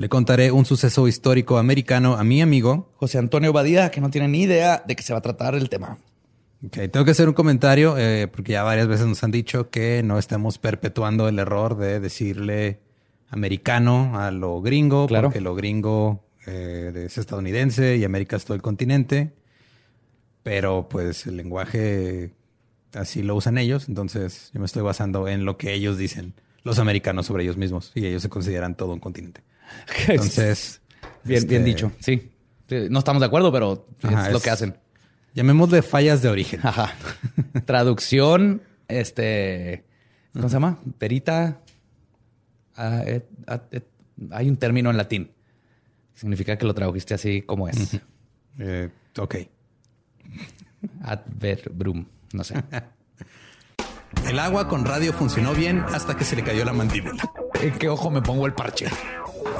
le contaré un suceso histórico americano a mi amigo José Antonio Badía, que no tiene ni idea de qué se va a tratar el tema. Ok, tengo que hacer un comentario eh, porque ya varias veces nos han dicho que no estemos perpetuando el error de decirle americano a lo gringo, Claro. porque lo gringo eh, es estadounidense y América es todo el continente, pero pues el lenguaje así lo usan ellos, entonces yo me estoy basando en lo que ellos dicen, los americanos sobre ellos mismos, y ellos se consideran todo un continente. Entonces, bien, este, bien dicho, sí. No estamos de acuerdo, pero Ajá, es lo es- que hacen. Llamémosle fallas de origen. Ajá. Traducción, este, ¿cómo se llama? Perita. ah, et- at- et- hay un término en latín. Significa que lo tradujiste así como es. Eh, ok. Adverbrum. No sé. El agua con radio funcionó bien hasta que se le cayó la mandíbula. ¿En qué ojo me pongo el parche?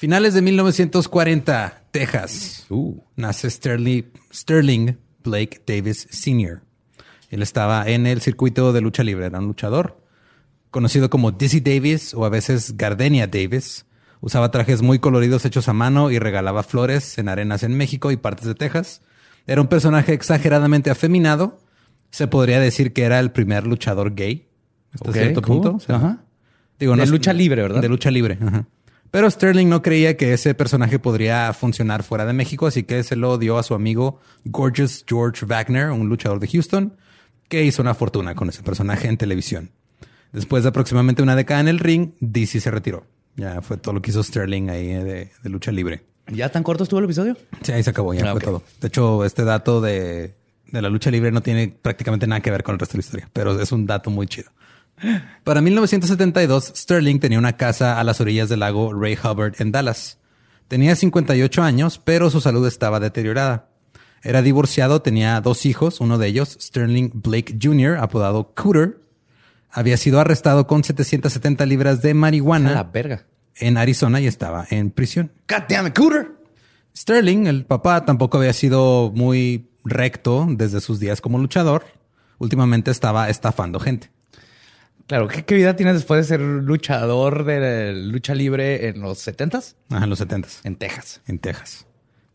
Finales de 1940, Texas. Uh. Nace Sterling, Sterling Blake Davis Sr. Él estaba en el circuito de lucha libre, era un luchador conocido como Dizzy Davis o a veces Gardenia Davis. Usaba trajes muy coloridos hechos a mano y regalaba flores en arenas en México y partes de Texas. Era un personaje exageradamente afeminado. Se podría decir que era el primer luchador gay hasta cierto cool. punto. O sea, Ajá. Digo, de no- lucha libre, ¿verdad? De lucha libre. ajá. Pero Sterling no creía que ese personaje podría funcionar fuera de México, así que se lo dio a su amigo Gorgeous George Wagner, un luchador de Houston, que hizo una fortuna con ese personaje en televisión. Después de aproximadamente una década en el ring, DC se retiró. Ya fue todo lo que hizo Sterling ahí de, de lucha libre. ¿Ya tan corto estuvo el episodio? Sí, ahí se acabó, ya Ah, fue todo. De hecho, este dato de, de la lucha libre no tiene prácticamente nada que ver con el resto de la historia, pero es un dato muy chido. Para 1972, Sterling tenía una casa a las orillas del lago Ray Hubbard en Dallas. Tenía 58 años, pero su salud estaba deteriorada. Era divorciado, tenía dos hijos, uno de ellos, Sterling Blake Jr., apodado Cooter, había sido arrestado con 770 libras de A la marihuana verga. en Arizona y estaba en prisión. God damn it, Cooter. Sterling, el papá, tampoco había sido muy recto desde sus días como luchador. Últimamente estaba estafando gente. Claro, ¿qué, qué vida tienes después de ser luchador de lucha libre en los 70s? Ajá, en los 70 En Texas. en Texas.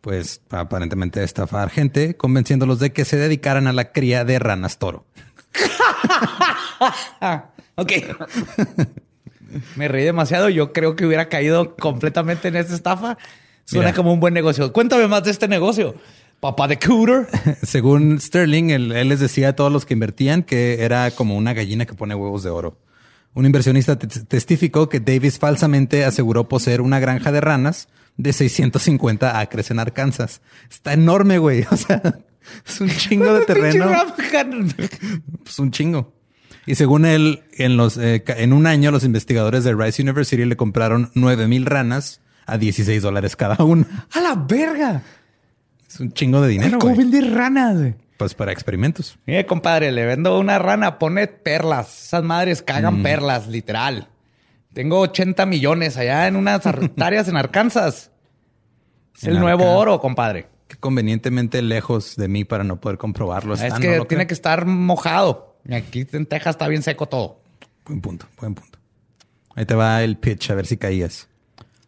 Pues aparentemente estafar gente, convenciéndolos de que se dedicaran a la cría de ranas toro. Ok. Me reí demasiado. Yo creo que hubiera caído completamente en esta estafa. Suena Mira. como un buen negocio. Cuéntame más de este negocio. Papá de Cooter. Según Sterling, él, él les decía a todos los que invertían que era como una gallina que pone huevos de oro. Un inversionista te- testificó que Davis falsamente aseguró poseer una granja de ranas de 650 acres en Arkansas. Está enorme, güey. O sea, es un chingo de terreno. Pues un chingo. Y según él, en, los, eh, en un año, los investigadores de Rice University le compraron 9 mil ranas a 16 dólares cada una. A la verga. Es un chingo de dinero, ¿Cómo vender ranas? güey? Pues para experimentos. Mire, compadre, le vendo una rana, pone perlas. Esas madres Mm. cagan perlas, literal. Tengo 80 millones allá en unas hectáreas en Arkansas. Es En el nuevo oro, compadre. que convenientemente lejos de mí para no poder comprobarlo. es están, que ¿no lo tiene que estar mojado. Aquí en Texas está bien seco todo. Buen punto, buen punto. Ahí te va el pitch, a ver si caías.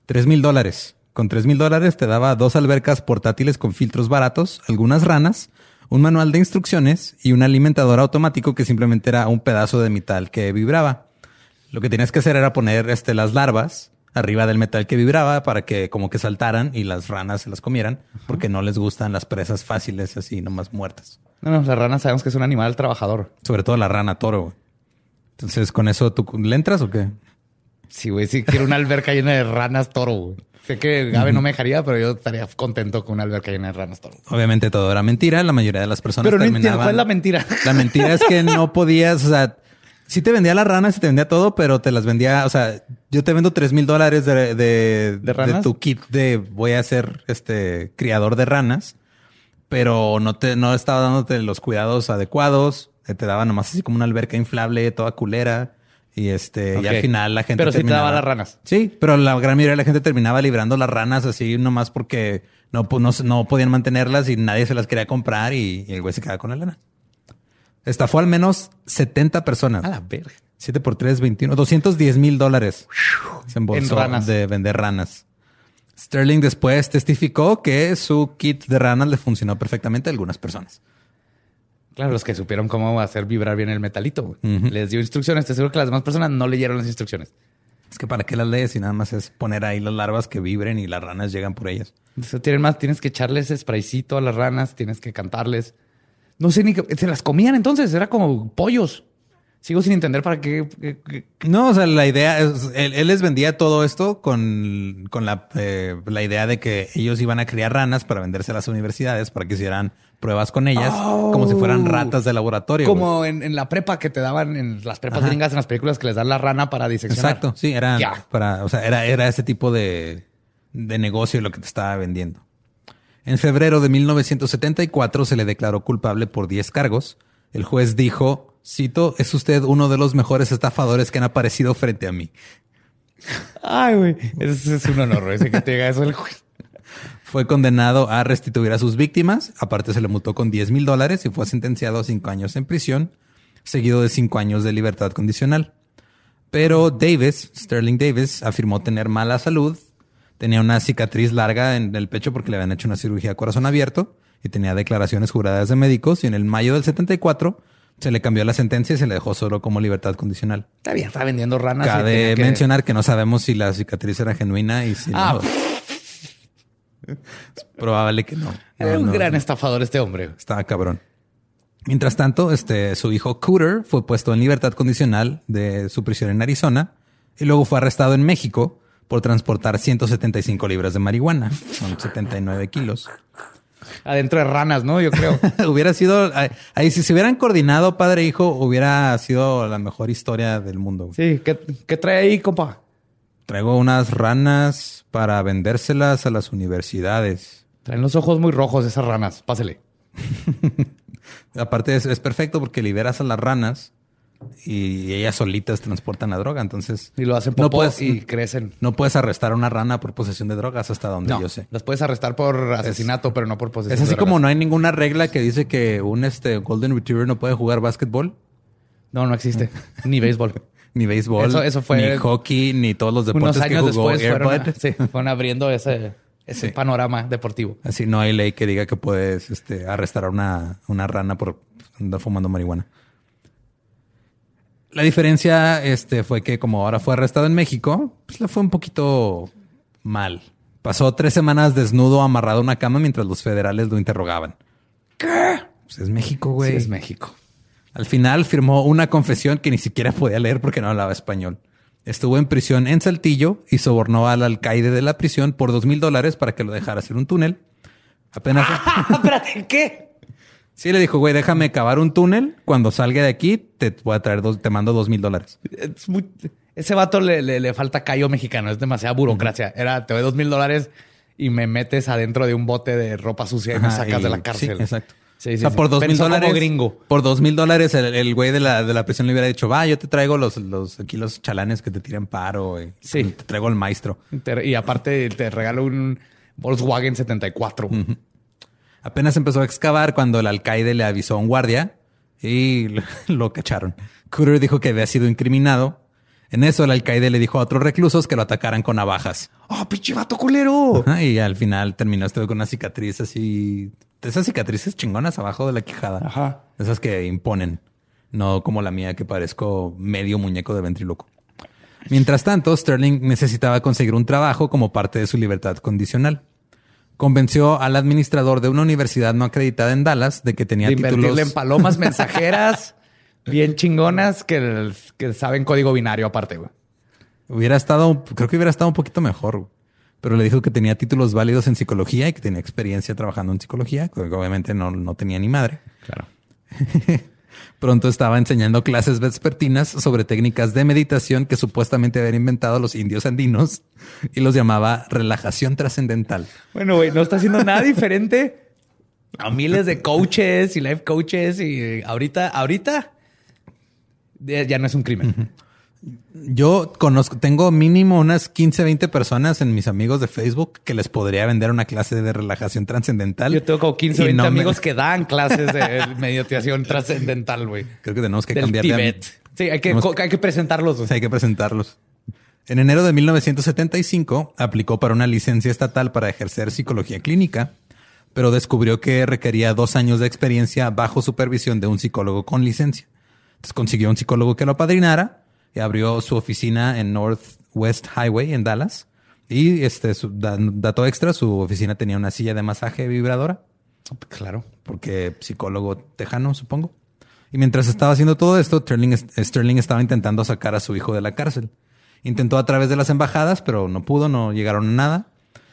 Tres mil dólares. Con tres mil dólares te daba dos albercas portátiles con filtros baratos, algunas ranas, un manual de instrucciones y un alimentador automático que simplemente era un pedazo de metal que vibraba. Lo que tenías que hacer era poner este, las larvas arriba del metal que vibraba para que como que saltaran y las ranas se las comieran, porque no les gustan las presas fáciles así, nomás muertas. No, no, la rana sabemos que es un animal trabajador. Sobre todo la rana toro. güey. Entonces, ¿con eso tú le entras o qué? Sí, güey, sí quiero una alberca llena de ranas toro, güey. Sé que Gabe no me dejaría, pero yo estaría contento con una alberca llena de ranas toro. Obviamente todo era mentira. La mayoría de las personas Pero no terminaban- cuál es la mentira. La mentira es que no podías, o sea, sí te vendía las ranas y te vendía todo, pero te las vendía, o sea, yo te vendo tres mil dólares de, de, ¿De ranas? tu kit de voy a ser este criador de ranas, pero no te, no estaba dándote los cuidados adecuados. eh, Te daba nomás así como una alberca inflable, toda culera. Y este, y al final la gente Pero sí te terminaba- daba las ranas. Sí, pero la gran mayoría de la gente terminaba librando las ranas así nomás porque no, pu- no, no podían mantenerlas y nadie se las quería comprar y, y el güey se quedaba con la lana. Estafó al menos 70 personas. A la verga. 7 por 3, 21, 210 mil dólares. Se embolsó En de vender ranas. Sterling después testificó que su kit de ranas le funcionó perfectamente a algunas personas. Claro, los que supieron cómo hacer vibrar bien el metalito. Les dio instrucciones. Te aseguro que las demás personas no leyeron las instrucciones. Es que para qué las lees y nada más es poner ahí las larvas que vibren y las ranas llegan por ellas. Eso tienen más. Tienes que echarles spraycito a las ranas. Tienes que cantarles. No sé ni qué. Se las comían entonces. Era como pollos. Sigo sin entender para qué. qué- qué- No, o sea, la idea es, él, él les vendía todo esto con, con la, eh, la idea de que ellos iban a criar ranas para venderse a las universidades para que hicieran pruebas con ellas como si fueran ratas de laboratorio. Como en, en la prepa que te daban en las prepas Ajá. gringas, en las películas que les dan la rana para diseccionar. Exacto, sí, era para, o sea, era, era ese tipo de, de negocio lo que te estaba vendiendo. En febrero de 1974 se le declaró culpable por 10 cargos. El juez dijo, cito, es usted uno de los mejores estafadores que han aparecido frente a mí. Ay, güey. Ese es un honor, ese que te diga eso el juez. Fue condenado a restituir a sus víctimas. Aparte se le multó con 10 mil dólares y fue sentenciado a cinco años en prisión, seguido de cinco años de libertad condicional. Pero Davis, Sterling Davis, afirmó tener mala salud. Tenía una cicatriz larga en el pecho porque le habían hecho una cirugía a corazón abierto y tenía declaraciones juradas de médicos. Y en el mayo del 74 Se le cambió la sentencia y se le dejó solo como libertad condicional. Está bien, está vendiendo ranas. Cabe que- mencionar que no sabemos si la cicatriz era genuina y si Ah, no. Es probable que no. Era No, un no, gran no. estafador este hombre. Estaba cabrón. Mientras tanto, este, su hijo Cooter fue puesto en libertad condicional de su prisión en Arizona y luego fue arrestado en México por transportar 175 libras de marihuana, son 79 kilos. Adentro de ranas, ¿no? Yo creo. hubiera sido, ahí, ahí si se hubieran coordinado padre e hijo, hubiera sido la mejor historia del mundo. Sí, ¿qué, qué trae ahí, compa? Traigo unas ranas para vendérselas a las universidades. Traen los ojos muy rojos esas ranas. Pásele. Aparte es, es perfecto porque liberas a las ranas y ellas solitas transportan la droga. Entonces Y lo hacen no puedes, y crecen. no puedes arrestar a una rana por posesión de drogas hasta donde No, yo sé. las puedes arrestar por asesinato, pero no por posesión. Es así de como no hay ninguna regla que dice que un este Golden Retriever no puede jugar básquetbol, No, no existe. Ni béisbol. Ni béisbol, Eso- eso fue- ni hockey, ni todos los Unos deportes que jugó después fueron, sí, fueron abriendo ese, ese Sí. panorama deportivo. Así no hay ley que diga que puedes este, arrestar a una, una rana por andar fumando marihuana. La diferencia este, fue que como ahora fue arrestado en México, pues le fue un poquito mal. Pasó tres semanas desnudo amarrado a una cama mientras los federales lo interrogaban. ¿Qué? Pues es México, güey. Sí, es México. Al final firmó una confesión que ni siquiera podía leer porque no hablaba español. Estuvo en prisión en Saltillo y sobornó al alcaide de la prisión por dos mil dólares para que lo dejara hacer un túnel. Apenas. Espérate, ¿qué? sí, le dijo, güey, déjame cavar un túnel. Cuando salga de aquí, te voy a traer dos, te mando dos mil dólares. Ese vato le, le- le falta callo mexicano. Es demasiada burocracia. Era, te doy dos mil dólares y me metes adentro de un bote de ropa sucia y me sacas y- de la cárcel. Sí, exacto. Sí, sí, o sea, sí. por dos mil dólares. gringo. Por dos mil dólares, el, güey de la, de la prisión le hubiera dicho, va, yo te traigo los, los, aquí los chalanes que te tiran paro. Sí. Te traigo el maestro. Y aparte te regalo un Volkswagen 74. Apenas empezó a excavar cuando el alcaide le avisó a un guardia y lo cacharon. Cooter dijo que había sido incriminado. En eso el alcaide le dijo a otros reclusos que lo atacaran con navajas. ¡Oh, pinche vato culero! Ajá, Y al final terminó este güey con una cicatriz así, esas cicatrices chingonas abajo de la quijada. Ajá. Esas que imponen. No como la mía que parezco medio muñeco de ventríloco. Mientras tanto, Sterling necesitaba conseguir un trabajo como parte de su libertad condicional. Convenció al administrador de una universidad no acreditada en Dallas de que tenía De títulos en palomas mensajeras bien chingonas que, que saben código binario aparte, güey. Hubiera estado, creo que hubiera estado un poquito mejor. Pero le dijo que tenía títulos válidos en psicología y que tenía experiencia trabajando en psicología, que obviamente no, no tenía ni madre. Claro. Pronto estaba enseñando clases vespertinas sobre técnicas de meditación que supuestamente habían inventado los indios andinos y los llamaba relajación trascendental. Bueno, güey, no está haciendo nada diferente a miles de coaches y life coaches y ahorita, ahorita ya ya no es un crimen. Yo conozco, tengo mínimo unas 15, 20 personas en mis amigos de Facebook que les podría vender una clase de relajación trascendental. Yo tengo como 15 o Y 20 no me- amigos que dan clases de meditación trascendental, güey. Creo que tenemos que Del cambiar de- Tíbet. Sí, hay que, Tenemos- hay que presentarlos. Hay que presentarlos. En enero de 1975 aplicó para una licencia estatal para ejercer psicología clínica, pero descubrió que requería dos años de experiencia bajo supervisión de un psicólogo con licencia. Entonces consiguió un psicólogo que lo apadrinara abrió su oficina en Northwest Highway en Dallas. Y este su da- dato extra, su oficina tenía una silla de masaje vibradora Claro. porque psicólogo tejano, supongo. Y mientras estaba haciendo todo esto, Sterling, Sterling estaba intentando sacar a su hijo de la cárcel. Intentó a través de las embajadas, pero no pudo, no llegaron a nada.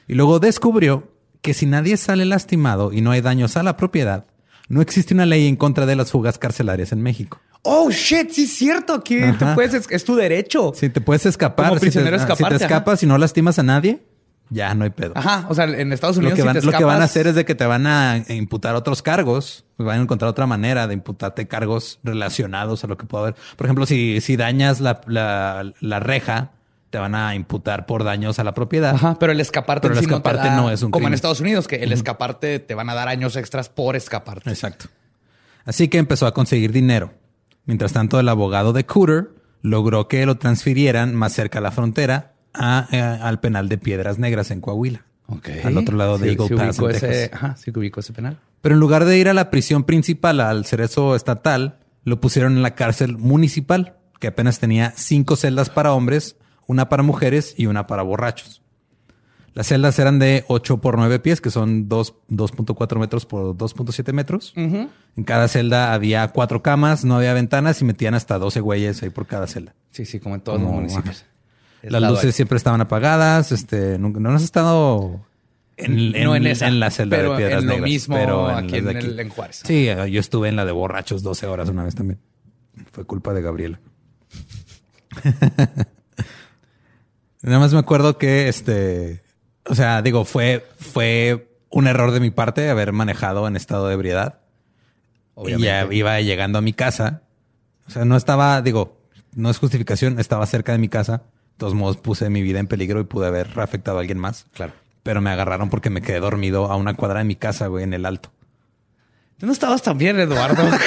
Y luego descubrió que si nadie sale lastimado y no hay daños a la propiedad, no existe una ley en contra de las fugas carcelarias en México. Oh, shit, sí es cierto que tú Ajá. puedes, es, es tu derecho. Si te puedes escapar, Como si te- si escapas y no lastimas a nadie, ya no hay pedo. Ajá, o sea, en Estados Lo Unidos si lo que van a hacer es de que te van a imputar otros cargos. pues Van a encontrar otra manera de imputarte cargos relacionados a lo que pueda haber. Por ejemplo, si, si dañas la, la, la reja, te van a imputar por daños a la propiedad. Ajá, pero el escaparte, Pero el sí no escaparte da- no es un como en. Estados Unidos, que el escaparte te van a dar años extras por escaparte. Exacto. Así que empezó a conseguir dinero. Mientras tanto, el abogado de Cooter logró que lo transfirieran más cerca a la frontera a, eh, al penal de Piedras Negras en Coahuila. Ok. Al otro lado de Sí, Eagle sí Pass, en ese, Texas. ajá, sí que ubico ese penal. Pero en lugar de ir a la prisión principal al cerezo estatal, lo pusieron en la cárcel municipal, que apenas tenía cinco celdas para hombres, una para mujeres y una para borrachos. Las celdas eran de 8 por 9 pies, que son 2 2.4 metros por 2.7 metros. En cada celda había cuatro camas, no había ventanas y metían hasta 12 güeyes ahí por cada celda. Sí, sí, como en todos Como, los municipios. Las luces siempre estaban apagadas. Este, nunca- no has estado en, No en esa, la celda pero de piedras en lo negras, mismo pero aquí en el- en Juárez. Sí, yo estuve en la de borrachos 12 horas una vez también. Fue culpa de Gabriela. Nada más me acuerdo que este, o sea, digo, fue, fue un error de mi parte haber manejado en estado de ebriedad. Y ya iba llegando a mi casa. O sea, no estaba, digo, no es justificación, estaba cerca de mi casa. De todos modos, puse mi vida en peligro y pude haber afectado a alguien más. Claro. Pero me agarraron porque me quedé dormido a una cuadra de mi casa, güey, en el alto. No estabas tan bien, Eduardo.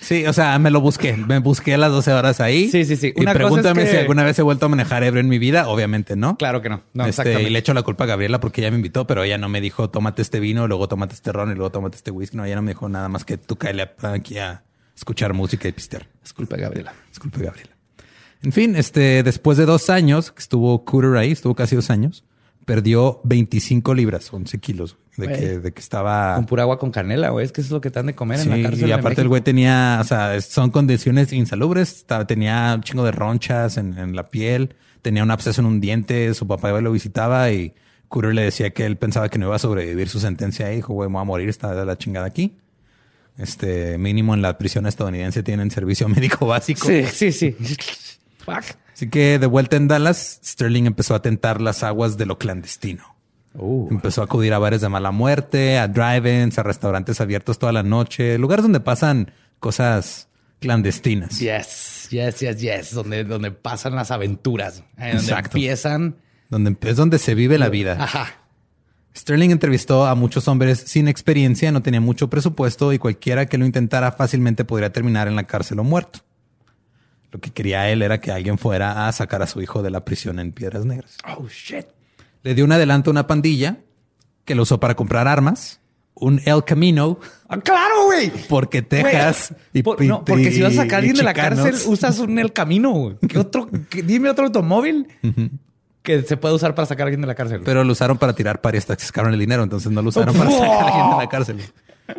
Sí, o sea, me lo busqué. Me busqué las 12 horas ahí. Sí, sí, sí. Y Una pregúntame es que- si alguna vez he vuelto a manejar ebrio en mi vida. Obviamente no. claro que no. No, Este, y le echo la culpa a Gabriela porque ella me invitó, pero ella no me dijo tómate este vino, luego tómate este ron y luego tómate este whisky. No, ella no me dijo nada más que tú cáele aquí a escuchar música y pistear. Disculpa, Gabriela. Disculpe, Gabriela. En fin, este, después de dos años que estuvo Cooter ahí, estuvo casi dos años, perdió 25 libras, 11 kilos, de que, de que estaba... Con pura agua con canela, güey. Es que eso es lo que te han de comer Sí, en la cárcel. y aparte el güey tenía, o sea, son condiciones insalubres. Estaba- tenía un chingo de ronchas en, en la piel, tenía un absceso en un diente, su papá lo visitaba y Cooter le decía que él pensaba que no iba a sobrevivir su sentencia y dijo, güey, me voy a morir, está de la chingada aquí. Este, mínimo en la prisión estadounidense tienen servicio médico básico. Sí, sí, sí. Fuck. Así que de vuelta en Dallas, Sterling empezó a tentar las aguas de lo clandestino. Uh. Empezó a acudir a bares de mala muerte, a drive-ins, a restaurantes abiertos toda la noche, lugares donde pasan cosas clandestinas. Yes, yes, yes, yes. Donde, donde pasan las aventuras. Donde Exacto. empiezan. Donde es donde se vive la vida. Ajá. Sterling entrevistó a muchos hombres sin experiencia, no tenía mucho presupuesto y cualquiera que lo intentara fácilmente podría terminar en la cárcel o muerto. Lo que quería él era que alguien fuera a sacar a su hijo de la prisión en Piedras Negras. Oh, shit. Le dio un adelanto a una pandilla que lo usó para comprar armas, un El Camino, Ah, claro, güey. porque Texas Güey, por- no, porque si vas a sacar a alguien de la cárcel, usas un El Camino. ¿Qué otro? qué- dime otro automóvil que se puede usar para sacar a alguien de la cárcel. Pero lo usaron para tirar pari hasta que sacaron el dinero, entonces no lo usaron para sacar a alguien de la cárcel.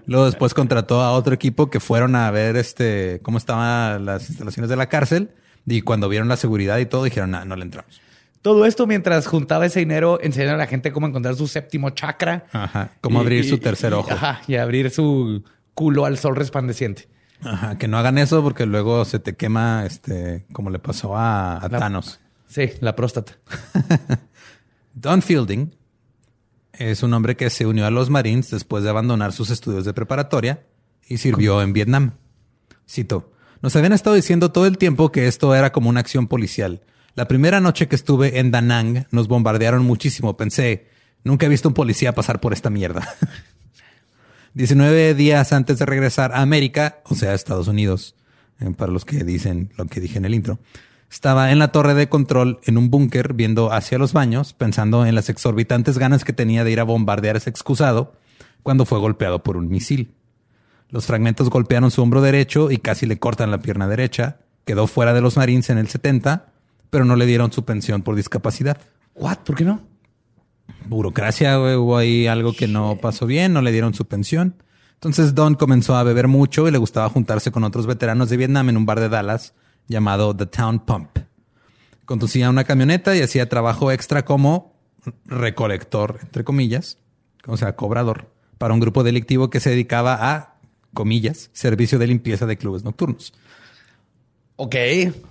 Luego después contrató a otro equipo que fueron a ver este cómo estaban las instalaciones de la cárcel y cuando vieron la seguridad y todo dijeron, "Nah, no le entramos." Todo esto mientras juntaba ese dinero, enseñando a la gente cómo encontrar su séptimo chakra. Ajá, cómo Y- abrir y- su tercer y- ojo. Ajá, y abrir su culo al sol resplandeciente. Ajá, que no hagan eso porque luego se te quema este como le pasó a, a La- Thanos. Sí, la próstata. Don Fielding es un hombre que se unió a los Marines después de abandonar sus estudios de preparatoria y sirvió en Vietnam. Cito, nos habían estado diciendo todo el tiempo que esto era como una acción policial. La primera noche que estuve en Da Nang nos bombardearon muchísimo. Pensé, nunca he visto un policía pasar por esta mierda. 19 días antes de regresar a América, o sea, a Estados Unidos, eh, para los que dicen lo que dije en el intro, estaba en la torre de control en un búnker viendo hacia los baños, pensando en las exorbitantes ganas que tenía de ir a bombardear ese excusado cuando fue golpeado por un misil. Los fragmentos golpearon su hombro derecho y casi le cortan la pierna derecha. Quedó fuera de los Marines en el 70, pero no le dieron su pensión por discapacidad What? ¿Por qué no? burocracia, güey, hubo ahí algo que no pasó bien, no le dieron su pensión. Entonces Don comenzó a beber mucho y le gustaba juntarse con otros veteranos de Vietnam en un bar de Dallas llamado The Town Pump. Conducía una camioneta y hacía trabajo extra como recolector, entre comillas, o sea, cobrador, para un grupo delictivo que se dedicaba a, comillas, servicio de limpieza de clubes nocturnos. Ok.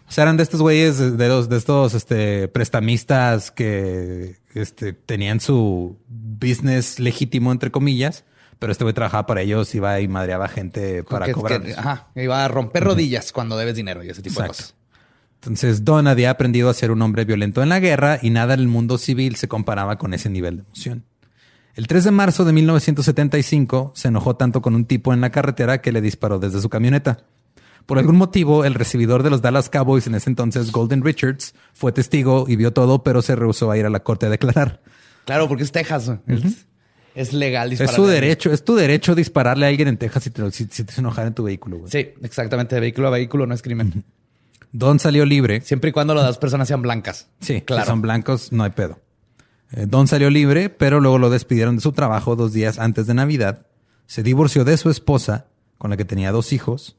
O sea, eran de estos güeyes, de los, de estos este, prestamistas que este, tenían su business legítimo, entre comillas, pero este güey trabajaba para ellos, iba y madreaba gente para Que- cobrar. que- ajá. Iba a romper rodillas cuando debes dinero y ese tipo de cosas. Entonces, Don había aprendido a ser un hombre violento en la guerra y nada en el mundo civil se comparaba con ese nivel de emoción. El 3 de marzo de 1975 se enojó tanto con un tipo en la carretera que le disparó desde su camioneta. Por algún motivo, el recibidor de los Dallas Cowboys en ese entonces, Golden Richards, fue testigo y vio todo, pero se rehusó a ir a la corte a declarar. Claro, porque es Texas. Es legal Es disparar. su derecho, es tu derecho dispararle a alguien en Texas si te, si, si te enojar en tu vehículo. güey. Sí, exactamente. De vehículo a vehículo no es crimen. Don salió libre. Siempre y cuando las dos personas sean blancas. Sí, claro. claro. son blancos, no hay pedo. Eh, Don salió libre, pero luego lo despidieron de su trabajo dos días antes de Navidad. Se divorció de su esposa, con la que tenía dos hijos,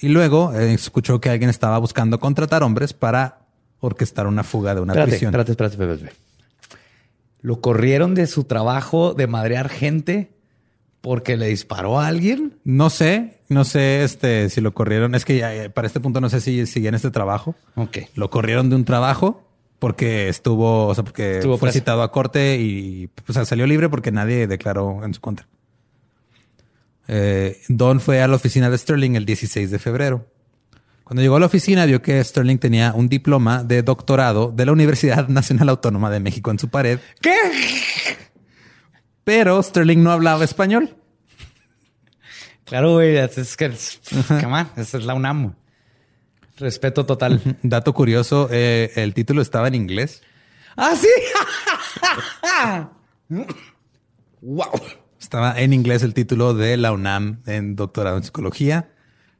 y luego eh, escuchó que alguien estaba buscando contratar hombres para orquestar una fuga de una Espérate, prisión. espérate, espérate, espérate, espérate. Lo corrieron de su trabajo de madrear gente porque le disparó a alguien. No sé, no sé este, si lo corrieron. Es que ya, eh, para este punto no sé si sigue en este trabajo. Ok. Lo corrieron de un trabajo porque estuvo, o sea, porque Estuvo fue preso. citado a corte y o sea, salió libre porque nadie declaró en su contra. Eh, Don fue a la oficina de Sterling el 16 de febrero. Cuando llegó a la oficina vio que Sterling tenía un diploma de doctorado de la Universidad Nacional Autónoma de México en su pared, ¿Qué? pero Sterling no hablaba español. Claro, güey. Es, que, esa es la UNAM. Respeto total. Dato curioso, eh, el título estaba en inglés. ¡Ah, sí! ¡Wow! Estaba en inglés el título de la UNAM en doctorado en psicología,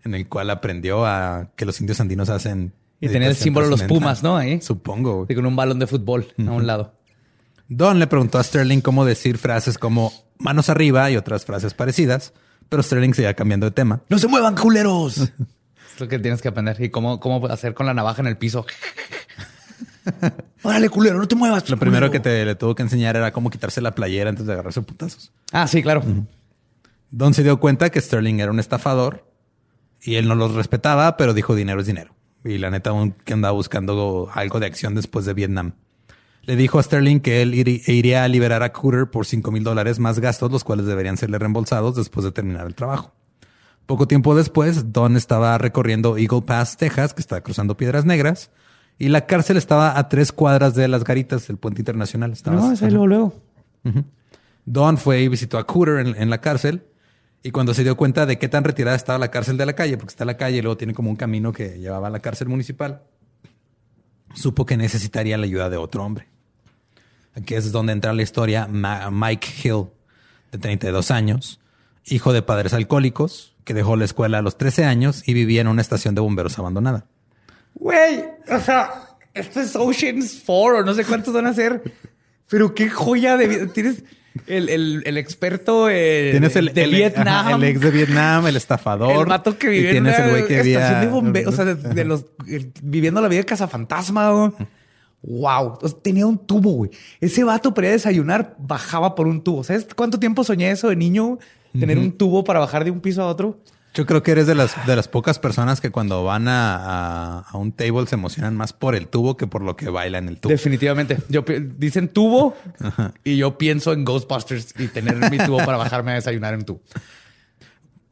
en el cual aprendió a que los indios andinos hacen. Y tenía el símbolo de los. Pumas, ¿no? Ahí. Supongo. Y con un balón de fútbol a un lado. Don le preguntó a Sterling cómo decir frases como manos arriba y otras frases parecidas, pero Sterling seguía cambiando de tema. ¡No se muevan, culeros! es lo que tienes que aprender. Y cómo, cómo hacer con la navaja en el piso. ¡Órale, culero! ¡No te muevas! Lo primero que te le tuvo que enseñar era cómo quitarse la playera antes de agarrarse putazos. Ah, sí, claro. Don se dio cuenta que Sterling era un estafador y él no los respetaba, pero dijo dinero es dinero. Y la neta, aún que andaba buscando algo de acción después de Vietnam. Le dijo a Sterling que él iría a liberar a Cooter por 5 mil dólares más gastos, los cuales deberían serle reembolsados después de terminar el trabajo. Poco tiempo después, Don estaba recorriendo Eagle Pass, Texas, que está cruzando Piedras Negras, y la cárcel estaba a tres cuadras de las garitas del puente internacional. Estaba- No, es ahí luego, luego. Don fue y visitó a Cooter en, en la cárcel. Y cuando se dio cuenta de qué tan retirada estaba la cárcel de la calle, porque está la calle y luego tiene como un camino que llevaba a la cárcel municipal, supo que necesitaría la ayuda de otro hombre. Aquí es donde entra la historia Mike Hill, de 32 años, hijo de padres alcohólicos, que dejó la escuela a los 13 años y vivía en una estación de bomberos abandonada. Güey, o sea, esto es Oceans 4 o no sé cuántos van a ser. Pero qué joya de vida. Tienes el, el- el experto eh, Tienes el, de el- Vietnam. ajá, el ex de Vietnam, el estafador. El vato que vive en el güey que estación había- de bomberos, o sea, de, de los el- viviendo la vida de cazafantasma. güey. Wow, O sea, tenía un tubo, güey. Ese vato para ir a desayunar bajaba por un tubo. ¿Sabes cuánto tiempo soñé eso de niño? Tener un tubo para bajar de un piso a otro. Yo creo que eres de las, de las pocas personas que cuando van a, a- a un table se emocionan más por el tubo que por lo que baila en el tubo. Definitivamente. Yo dicen tubo y yo pienso en Ghostbusters y tener mi tubo para bajarme a desayunar en tubo.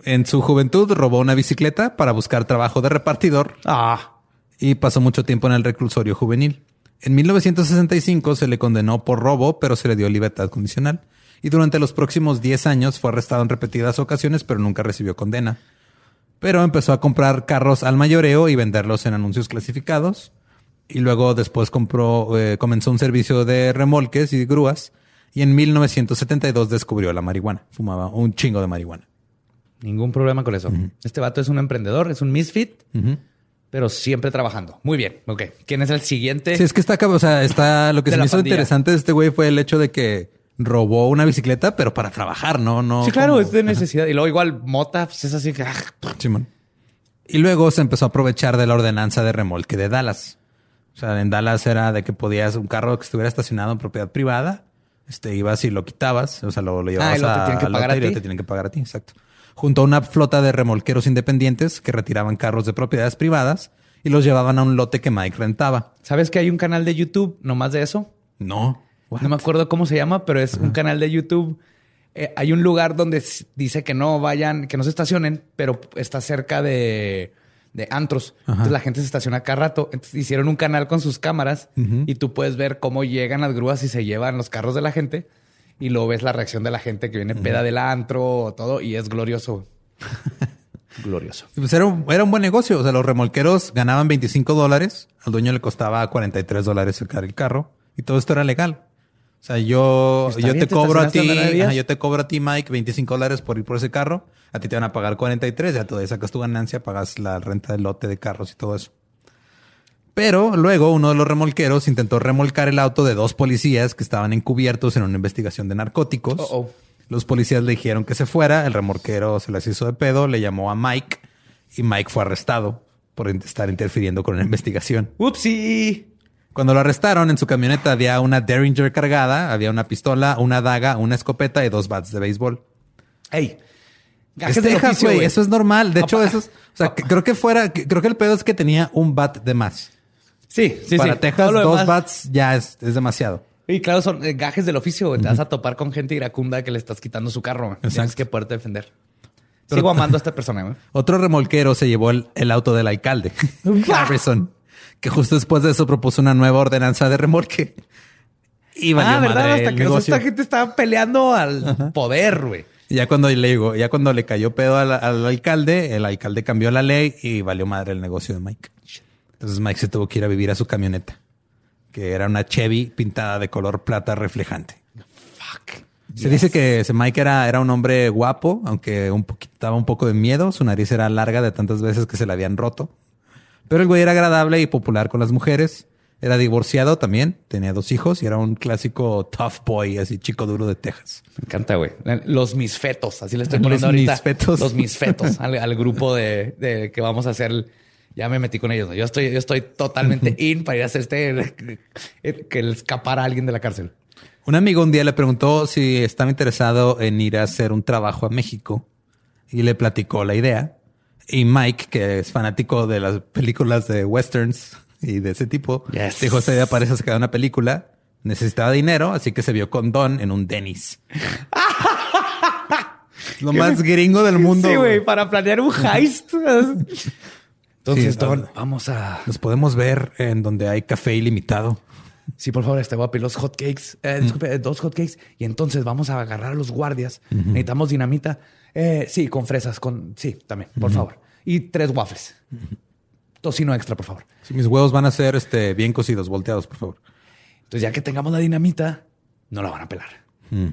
En su juventud robó una bicicleta para buscar trabajo de repartidor Ah, y pasó mucho tiempo en el reclusorio juvenil. En 1965 se le condenó por robo, pero se le dio libertad condicional. Y durante los próximos 10 años fue arrestado en repetidas ocasiones, pero nunca recibió condena. Pero empezó a comprar carros al mayoreo y venderlos en anuncios clasificados. Y luego después compró, eh, comenzó un servicio de remolques y grúas. Y en 1972 descubrió la marihuana. Fumaba un chingo de marihuana. ningún problema con eso. Este vato es un emprendedor, es un misfit, pero siempre trabajando. Muy bien. Ok. ¿Quién es el siguiente? Sí, es que está, o sea, está, lo que se me hizo pandilla. interesante de este güey fue el hecho de que robó una bicicleta, pero para trabajar, ¿no? no Sí, claro, como- es de necesidad. Y luego igual mota, pues es así que... ah, Simón. Y luego se empezó a aprovechar de la ordenanza de remolque de Dallas. O sea, en Dallas era de que podías un carro que estuviera estacionado en propiedad privada, este ibas y lo quitabas, o sea, lo, lo llevabas Ah, y luego te a, tienen que pagar lote a y ti. te tienen que pagar a ti, exacto. Junto a una flota de remolqueros independientes que retiraban carros de propiedades privadas y los llevaban a un lote que Mike rentaba. ¿Sabes que hay un canal de YouTube nomás de eso? No. What? No me acuerdo cómo se llama, pero es un canal de YouTube. Eh, hay un lugar donde dice que no vayan, que no se estacionen, pero está cerca de, de antros. Entonces la gente se estaciona cada rato. Entonces hicieron un canal con sus cámaras y tú puedes ver cómo llegan las grúas y se llevan los carros de la gente. Y luego ves la reacción de la gente que viene peda del antro, todo, y es glorioso. glorioso. Pues era un, era un buen negocio. O sea, los remolqueros ganaban 25 dólares. Al dueño le costaba 43 dólares sacar el carro. Y todo esto era legal. O sea, yo, yo te te cobro a ti, ajá, yo te cobro a ti, Mike, 25 dólares por ir por ese carro. A ti te van a pagar 43, ya ahí sacas tu ganancia, pagas la renta del lote de carros y todo eso. Pero luego uno de los remolqueros intentó remolcar el auto de dos policías que estaban encubiertos en una investigación de narcóticos. Oh, oh. Los policías le dijeron que se fuera, el remolquero se las hizo de pedo, le llamó a Mike y Mike fue arrestado por estar interfiriendo con una investigación. ¡Upsi! Cuando lo arrestaron, en su camioneta había una Derringer cargada, había una pistola, una daga, una escopeta y dos bats de béisbol. ¡Ey! Es Gajes del Texas, oficio, güey. Eso es normal. De hecho, eso es, o sea, creo que fuera, creo que el pedo es que tenía un bat de más. Sí, sí, Para sí. Texas, dos demás- bats ya es, es demasiado. Y claro, son eh, gajes del oficio. Te vas a topar con gente iracunda que le estás quitando su carro. güey. Tienes Exacto. que poderte defender. Pero- Sigo amando a esta persona. güey. Otro remolquero se llevó el, el auto del alcalde, Harrison, que justo después de eso propuso una nueva ordenanza de remolque. Y valió Ah, ¿verdad? madre Hasta que esta gente estaba peleando al poder, güey. Ya cuando le digo, ya cuando le cayó pedo al, al alcalde, el alcalde cambió la ley y valió madre el negocio de Mike. Entonces Mike se tuvo que ir a vivir a su camioneta, que era una Chevy pintada de color plata reflejante. Fuck. Se dice que ese Mike era, era un hombre guapo, aunque un poquito, daba un poco de miedo. Su nariz era larga de tantas veces que se la habían roto. Pero el güey era agradable y popular con las mujeres. Era divorciado también, tenía dos hijos y era un clásico tough boy, así chico duro de Texas. Me encanta, güey. Los misfetos, así le estoy Los poniendo ahorita. misfetos. Los misfetos al, al grupo de, de que vamos a hacer. Ya me metí con ellos. ¿no? Yo estoy, yo estoy totalmente in para ir a hacer este que le escapara a alguien de la cárcel. Un amigo un día le preguntó si estaba interesado en ir a hacer un trabajo a México y le platicó la idea. Y Mike, que es fanático de las películas de westerns y de ese tipo, Yes. dijo esta idea parece sacar una película. Necesitaba dinero, así que se vio con Don en un Denny's. Lo más gringo del mundo. Sí, güey, para planear un heist. Entonces, Sí, Don, vamos a. Nos podemos ver en donde hay café ilimitado. Sí, por favor, este pedir los hotcakes. Eh, disculpe, eh, dos hotcakes. Y entonces vamos a agarrar a los guardias. Necesitamos dinamita. Eh, sí, con fresas, con. Sí, también, por favor. Y tres waffles. Tocino extra, por favor. Si mis huevos van a ser este, bien cocidos, volteados, por favor. Entonces, ya que tengamos la dinamita, no la van a pelar. Mm.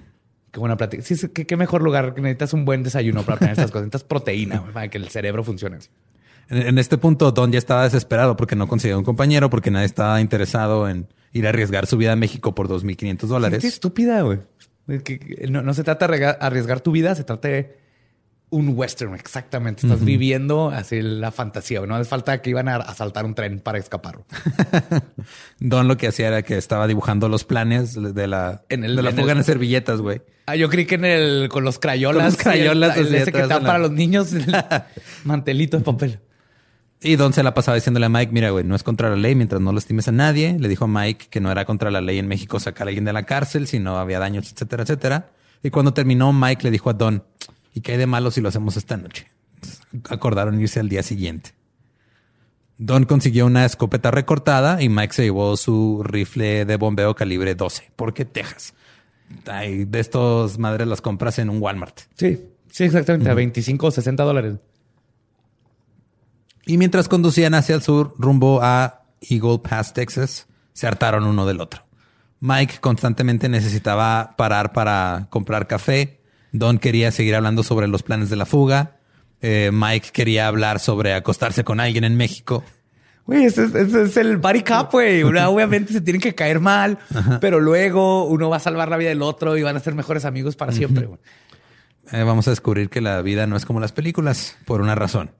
Qué buena plática. Sí, sí, qué, qué mejor lugar que necesitas un buen desayuno para planear estas cosas. Necesitas proteína para que el cerebro funcione. En, en este punto, Don ya estaba desesperado porque no conseguía un compañero, porque nadie estaba interesado en ir a arriesgar su vida a México por 2.500 Qué dólares. estúpida, güey. No, no se trata de arriesgar tu vida, se trata de un western, exactamente. Estás viviendo así la fantasía. No hace falta que iban a asaltar un tren para escapar. Don lo que hacía era que estaba dibujando los planes de la, En el- de la en fuga el- en servilletas, güey. Ah, yo creí que en el con los crayolas, Con los crayolas el- ese que la- para los niños, el mantelito de papel. Y Don se la pasaba diciéndole a Mike, mira, güey, no es contra la ley mientras no lastimes a nadie. Le dijo a Mike que no era contra la ley en México sacar a alguien de la cárcel si no había daños, etcétera, etcétera. Y cuando terminó, Mike le dijo a Don, ¿y qué hay de malo si lo hacemos esta noche? Entonces, acordaron irse al día siguiente. Don consiguió una escopeta recortada y Mike se llevó su rifle de bombeo calibre 12, porque Texas. Ay, de estos madres las compras en un Walmart. Sí, sí, exactamente. A 25 o 60 dólares. Y mientras conducían hacia el sur, rumbo a Eagle Pass, Texas, se hartaron uno del otro. Mike constantemente necesitaba parar para comprar café. Don quería seguir hablando sobre los planes de la fuga. Eh, Mike quería hablar sobre acostarse con alguien en México. Güey, ese es, ese es el body cup, güey. Obviamente se tienen que caer mal, pero luego uno va a salvar la vida del otro y van a ser mejores amigos para siempre. Eh, vamos a descubrir que la vida no es como las películas, por una razón.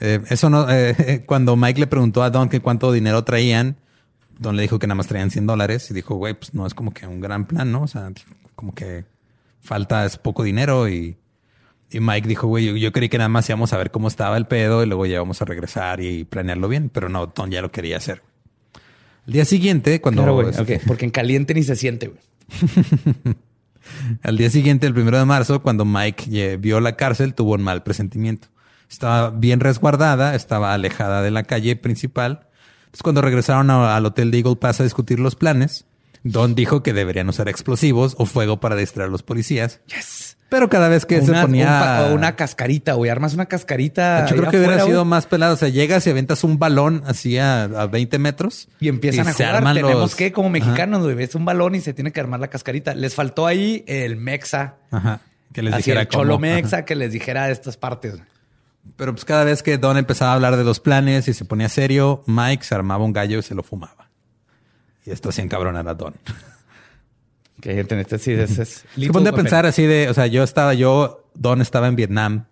Eh, eso no, cuando Mike le preguntó a Don que cuánto dinero traían, Don le dijo que nada más traían 100 dólares y dijo, güey, pues no es como que un gran plan, ¿no? O sea, como que falta es poco dinero y, y Mike dijo, güey, yo, yo creí que nada más íbamos a ver cómo estaba el pedo y luego ya íbamos a regresar y planearlo bien, pero no, Don ya lo quería hacer. El día siguiente, cuando... Claro, güey. porque en caliente ni se siente, güey. Al día siguiente, el primero de marzo, cuando Mike eh, vio la cárcel, tuvo un mal presentimiento. Estaba bien resguardada, estaba alejada de la calle principal. Entonces, cuando regresaron a- al hotel de Eagle Pass a discutir los planes, Don dijo que deberían usar explosivos o fuego para distraer a los policías. Pero cada vez que se ponía... un una cascarita, güey. Armas una cascarita. Yo creo que hubiera sido más pelado. O sea, llegas y aventas un balón así a, a 20 metros. Y empiezan a se jugar. arman Tenemos los- que, como mexicanos, güey, es un balón y se tiene que armar la cascarita. Les faltó ahí el mexa. Ajá. Que les así dijera el cholo cómo. mexa Ajá. que les dijera estas partes. Pero pues cada vez que Don empezaba a hablar de los planes y se ponía serio, Mike se armaba un gallo y se lo fumaba. Y esto hacía encabronar a Don. Que gente, este sí, ese es. Se ponía a pensar así de, o sea, yo estaba, yo, Don estaba en Vietnam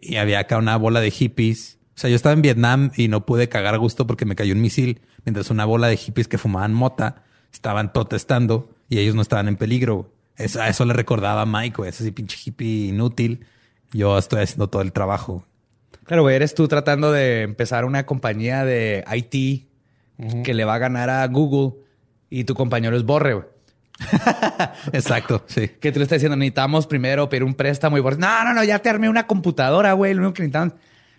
y había acá una bola de hippies. O sea, yo estaba en Vietnam y no pude cagar a gusto porque me cayó un misil, mientras una bola de hippies que fumaban mota estaban protestando y ellos no estaban en peligro. Eso, a eso le recordaba a Mike, güey, ese sí pinche hippie inútil. Yo estoy haciendo todo el trabajo. Claro, güey, eres tú tratando de empezar una compañía de IT que le va a ganar a Google y tu compañero es Borre, güey. Exacto, sí. Que tú le estás diciendo, necesitamos primero pedir un préstamo y Borre, no, no, no, ya te armé una computadora, güey. Lo único que necesitamos,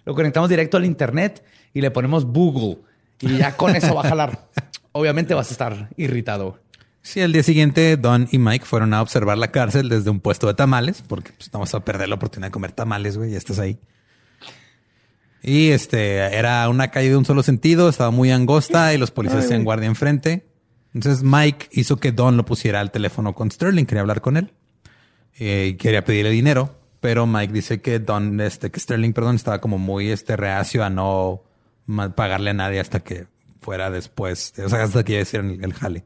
lo conectamos directo al internet y le ponemos Google y ya con eso va a jalar. Obviamente vas a estar irritado. Sí, al día siguiente, Don y Mike fueron a observar la cárcel desde un puesto de tamales, porque pues, vamos a perder la oportunidad de comer tamales, güey, ya estás ahí. Y este era una calle de un solo sentido, estaba muy angosta y los policías hacían guardia enfrente. Entonces Mike hizo que Don lo pusiera al teléfono con Sterling, quería hablar con él eh, y quería pedirle dinero, pero Mike dice que Don, este, que Sterling, perdón, estaba como muy este reacio a no pagarle a nadie hasta que fuera después, o sea, hasta que ya hicieran el, el jale.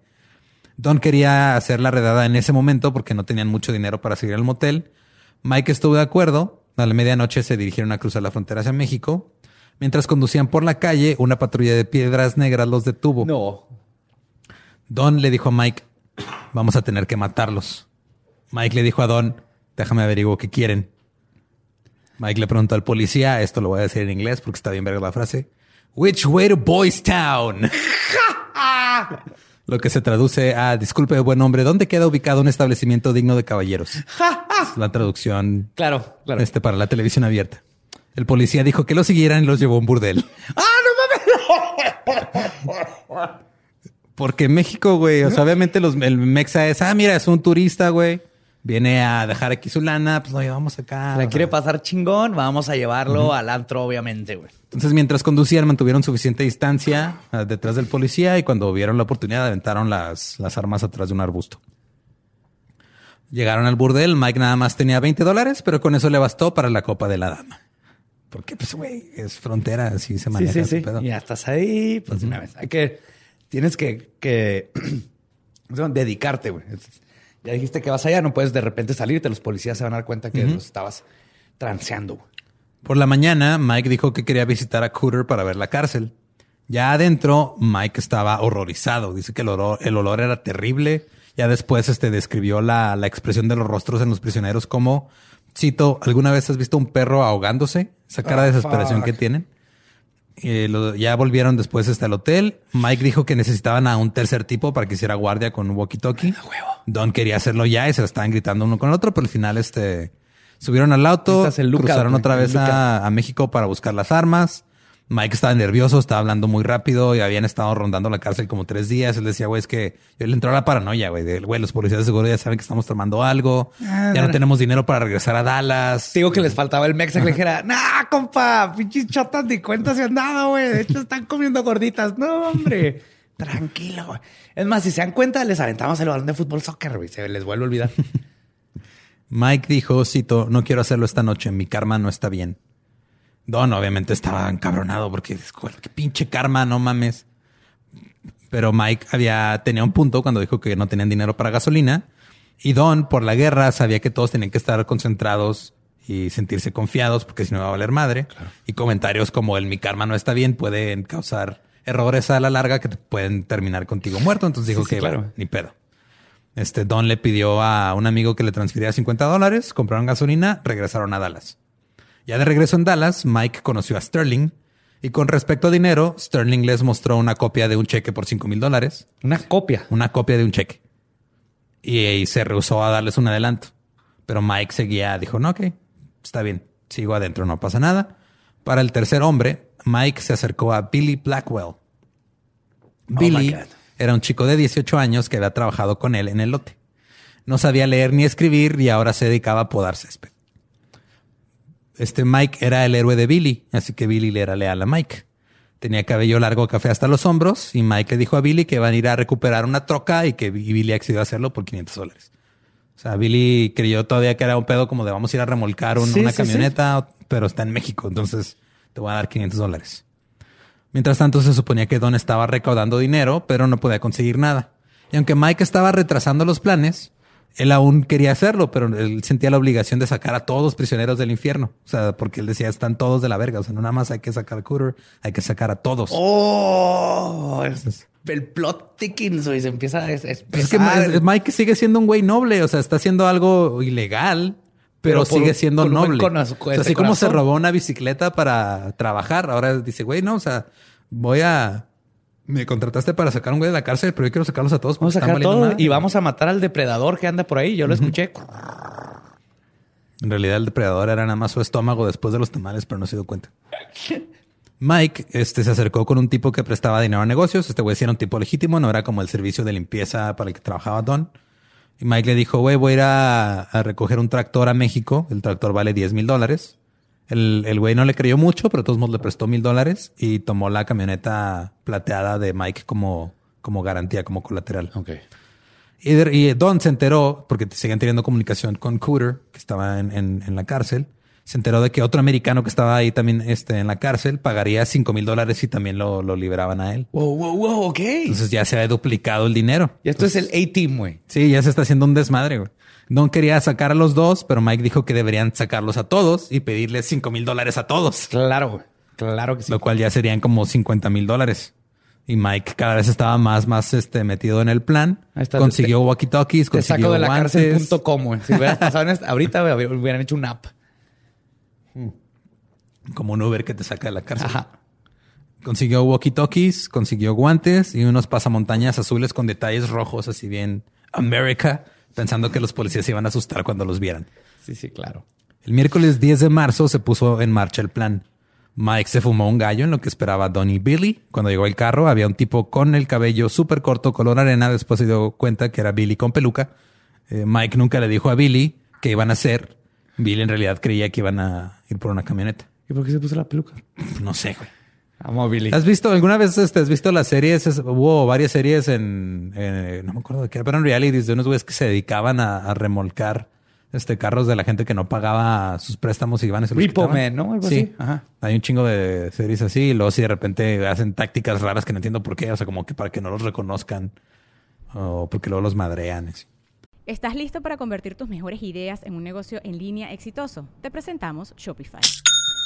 Don quería hacer la redada en ese momento porque no tenían mucho dinero para seguir al motel. Mike estuvo de acuerdo. A la medianoche se dirigieron a cruzar la frontera hacia México. Mientras conducían por la calle, una patrulla de piedras negras los detuvo. No. Don le dijo a Mike, vamos a tener que matarlos. Mike le dijo a Don, déjame averiguar qué quieren. Mike le preguntó al policía, esto lo voy a decir en inglés porque está bien verga la frase. Which way to Boys Town? Lo que se traduce a, disculpe, buen hombre, ¿dónde queda ubicado un establecimiento digno de caballeros? Es la traducción Claro, claro. este, para la televisión abierta. El policía dijo que lo siguieran y los llevó a un burdel. Porque México, güey, o sea, obviamente los, el mexa es, ah, mira, es un turista, güey. Viene a dejar aquí su lana, pues lo llevamos acá. La quiere pasar chingón, vamos a llevarlo al antro, obviamente, güey. Entonces, mientras conducían, mantuvieron suficiente distancia ah, detrás del policía y cuando vieron la oportunidad, aventaron las, las armas atrás de un arbusto. Llegaron al burdel. Mike nada más tenía 20 dólares, pero con eso le bastó para la copa de la dama. Porque, pues, güey, es frontera, así se Sí, maneja sí, sí. pedo. Ya estás ahí, pues una vez. Hay que, tienes que, que ¿cómo se dedicarte, güey. Ya dijiste que vas allá, no puedes de repente salirte. Los policías se van a dar cuenta que los estabas transeando. Por la mañana, Mike dijo que quería visitar a Cooter para ver la cárcel. Ya adentro, Mike estaba horrorizado. Dice que el olor, el olor era terrible. Ya después este, describió la, la expresión de los rostros en los prisioneros como, cito, ¿alguna vez has visto un perro ahogándose? Esa cara de Oh, desesperación fuck. que tienen. Eh, lo- ya volvieron después hasta el hotel. Mike dijo que necesitaban a un tercer tipo para que hiciera guardia con un walkie-talkie. Don quería hacerlo ya y se lo estaban gritando uno con el otro, pero al final este subieron al auto, el cruzaron otra vez a, a México para buscar las armas. Mike estaba nervioso, estaba hablando muy rápido y habían estado rondando la cárcel como tres días. Él decía, güey, es que él entró a la paranoia, güey. de, Güey, los policías de seguro ya saben que estamos tomando algo. Ah, ya no no. tenemos dinero para regresar a Dallas. Digo que les faltaba el mexa que le dijera, nah, compa, pinches chotas ni cuenta se han dado, güey. De hecho, están comiendo gorditas. No, hombre. Tranquilo, güey. Es más, si se dan cuenta, les aventamos el balón de fútbol soccer, güey. Se les vuelve a olvidar. Mike dijo, cito, no quiero hacerlo esta noche, mi karma no está bien. Don obviamente estaba encabronado porque, "Güey, qué pinche karma, no mames. Pero Mike había, tenía un punto cuando dijo que no tenían dinero para gasolina. Y Don, por la guerra, sabía que todos tenían que estar concentrados y sentirse confiados porque si no iba a valer madre. Y comentarios como el mi karma no está bien pueden causar errores a la larga que te pueden terminar contigo muerto. Entonces dijo Sí, sí, que claro. bueno, ni pedo. Este Don le pidió a un amigo que le transfiriera 50 dólares, compraron gasolina, regresaron a Dallas. Ya de regreso en Dallas, Mike conoció a Sterling y con respecto a dinero, Sterling les mostró una copia de un cheque por 5 mil dólares, Una copia. una copia de un cheque. Y, y se rehusó a darles un adelanto. Pero Mike seguía, dijo, no, ok, está bien, sigo adentro, no pasa nada. Para el tercer hombre, Mike se acercó a Billy Blackwell. my Billy era un chico de 18 años que había trabajado con él en el lote. No sabía leer ni escribir y ahora se dedicaba a podar césped. Este Mike era el héroe de Billy, así que Billy le era leal a Mike. Tenía cabello largo café hasta los hombros y Mike le dijo a Billy que iban a ir a recuperar una troca y que Billy accedió a hacerlo por 500 dólares. O sea, Billy creyó todavía que era un pedo como de vamos a ir a remolcar una camioneta, pero está en México, entonces te voy a dar 500 dólares. Mientras tanto, se suponía que Don estaba recaudando dinero, pero no podía conseguir nada. Y aunque Mike estaba retrasando los planes, él aún quería hacerlo, pero él sentía la obligación de sacar a todos los prisioneros del infierno. O sea, porque él decía, están todos de la verga. O sea, no nada más hay que sacar a Cooter, hay que sacar a todos. Oh, el plot thickens, y se empieza a... Es, es que Mike sigue siendo un güey noble. O sea, está haciendo algo ilegal, pero, sigue siendo noble. así como se robó una bicicleta para trabajar, ahora dice, güey, no, o sea, voy a me contrataste para sacar un güey de la cárcel, pero yo quiero sacarlos a todos. Vamos a sacar todos y vamos a matar al depredador que anda por ahí. Yo lo escuché. En realidad el depredador era nada más su estómago después de los tamales, pero no se dio cuenta. Mike este, se acercó con un tipo que prestaba dinero a negocios. Este güey sí era un tipo legítimo, no era como el servicio de limpieza para el que trabajaba Don. Y Mike le dijo, güey, voy a ir a, a recoger un tractor a México. El tractor vale 10 mil dólares. El, güey no le creyó mucho, pero de todos modos le prestó mil dólares y tomó la camioneta plateada de Mike como, como garantía, como colateral. Ok. Y, Don se enteró, porque siguen teniendo comunicación con Cooter, que estaba en, en, la cárcel. Se enteró de que otro americano que estaba ahí también este, en la cárcel pagaría cinco mil dólares y también lo, lo, liberaban a él. Wow, wow, wow, ok. Entonces ya se había duplicado el dinero. Y esto es el A-Team, güey. Sí, ya se está haciendo un desmadre, güey. Don quería sacar a los dos, pero Mike dijo que deberían sacarlos a todos y pedirles 5 mil dólares a todos. Claro, claro que sí. Lo cual ya serían como 50 mil dólares. Y Mike cada vez estaba más, más este, metido en el plan. consiguió walkie-talkies, consiguió saco de la cárcel.com. Si hubieras pasado en ahorita hubieran hecho una app. Como un Uber que te saca de la cárcel. Consiguió walkie-talkies, consiguió guantes y unos pasamontañas azules con detalles rojos, así bien America pensando que los policías se iban a asustar cuando los vieran. Sí, sí, claro. El miércoles 10 de marzo se puso en marcha el plan. Mike se fumó un gallo en lo que esperaba Donnie Billy. Cuando llegó el carro, había un tipo con el cabello súper corto, color arena. Después se dio cuenta que era Billy con peluca. Eh, Mike nunca le dijo a Billy qué iban a hacer. Billy en realidad creía que iban a ir por una camioneta. ¿Y por qué se puso la peluca? No sé, güey. Amo Billy. ¿Has visto alguna vez este, has visto las series? hubo varias series en, no me acuerdo de qué, pero en reality de unos güeyes que se dedicaban a, remolcar este carros de la gente que no pagaba sus préstamos y iban a Repo Man, ¿no? sí. Ajá. Hay un chingo de series así y luego si de repente hacen tácticas raras que no entiendo por qué. O sea, como que para que no los reconozcan o porque luego los madrean. ¿Estás listo para convertir tus mejores ideas en un negocio en línea exitoso? Te presentamos Shopify.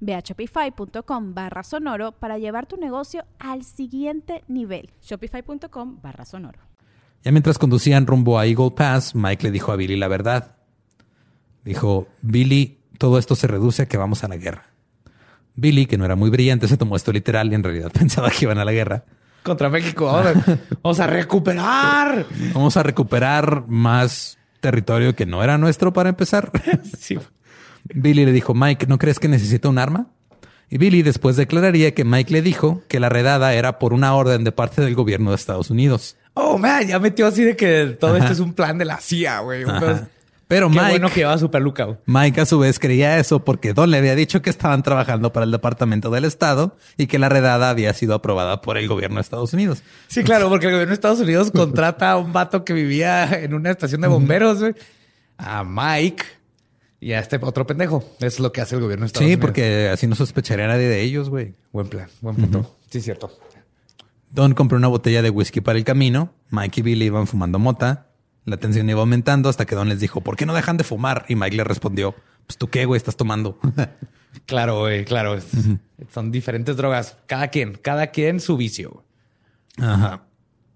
Ve a shopify.com barra sonoro para llevar tu negocio al siguiente nivel. Shopify.com barra sonoro. Ya mientras conducían rumbo a Eagle Pass, Mike le dijo a Billy la verdad. Dijo, Billy, todo esto se reduce a que vamos a la guerra. Billy, que no era muy brillante, se tomó esto literal y en realidad pensaba que iban a la guerra. Contra México. Vamos a recuperar. Vamos a recuperar más territorio que no era nuestro para empezar. sí. Billy le dijo, Mike, ¿no crees que necesita un arma? Y Billy después declararía que Mike le dijo que la redada era por una orden de parte del gobierno de Estados Unidos. Oh, man, ya metió así de que todo esto es un plan de la CIA, güey. Pero Qué Mike. bueno que llevaba su peluca. Güey. Mike a su vez creía eso porque Don le había dicho que estaban trabajando para el Departamento del Estado y que la redada había sido aprobada por el gobierno de Estados Unidos. Sí, claro, porque el gobierno de Estados Unidos contrata a un vato que vivía en una estación de bomberos, güey, a Mike y a este otro pendejo. Es lo que hace el gobierno de Estados sí, porque así no sospecharía nadie de ellos, güey. Buen plan, buen punto. Sí, cierto. Don compró una botella de whisky para el camino. Mike y Billy iban fumando mota. La tensión iba aumentando hasta que Don les dijo, ¿por qué no dejan de fumar? Y Mike le respondió, pues tú qué, güey, estás tomando. Claro, güey, claro. Son diferentes drogas. Cada quien, cada quien su vicio. Ajá.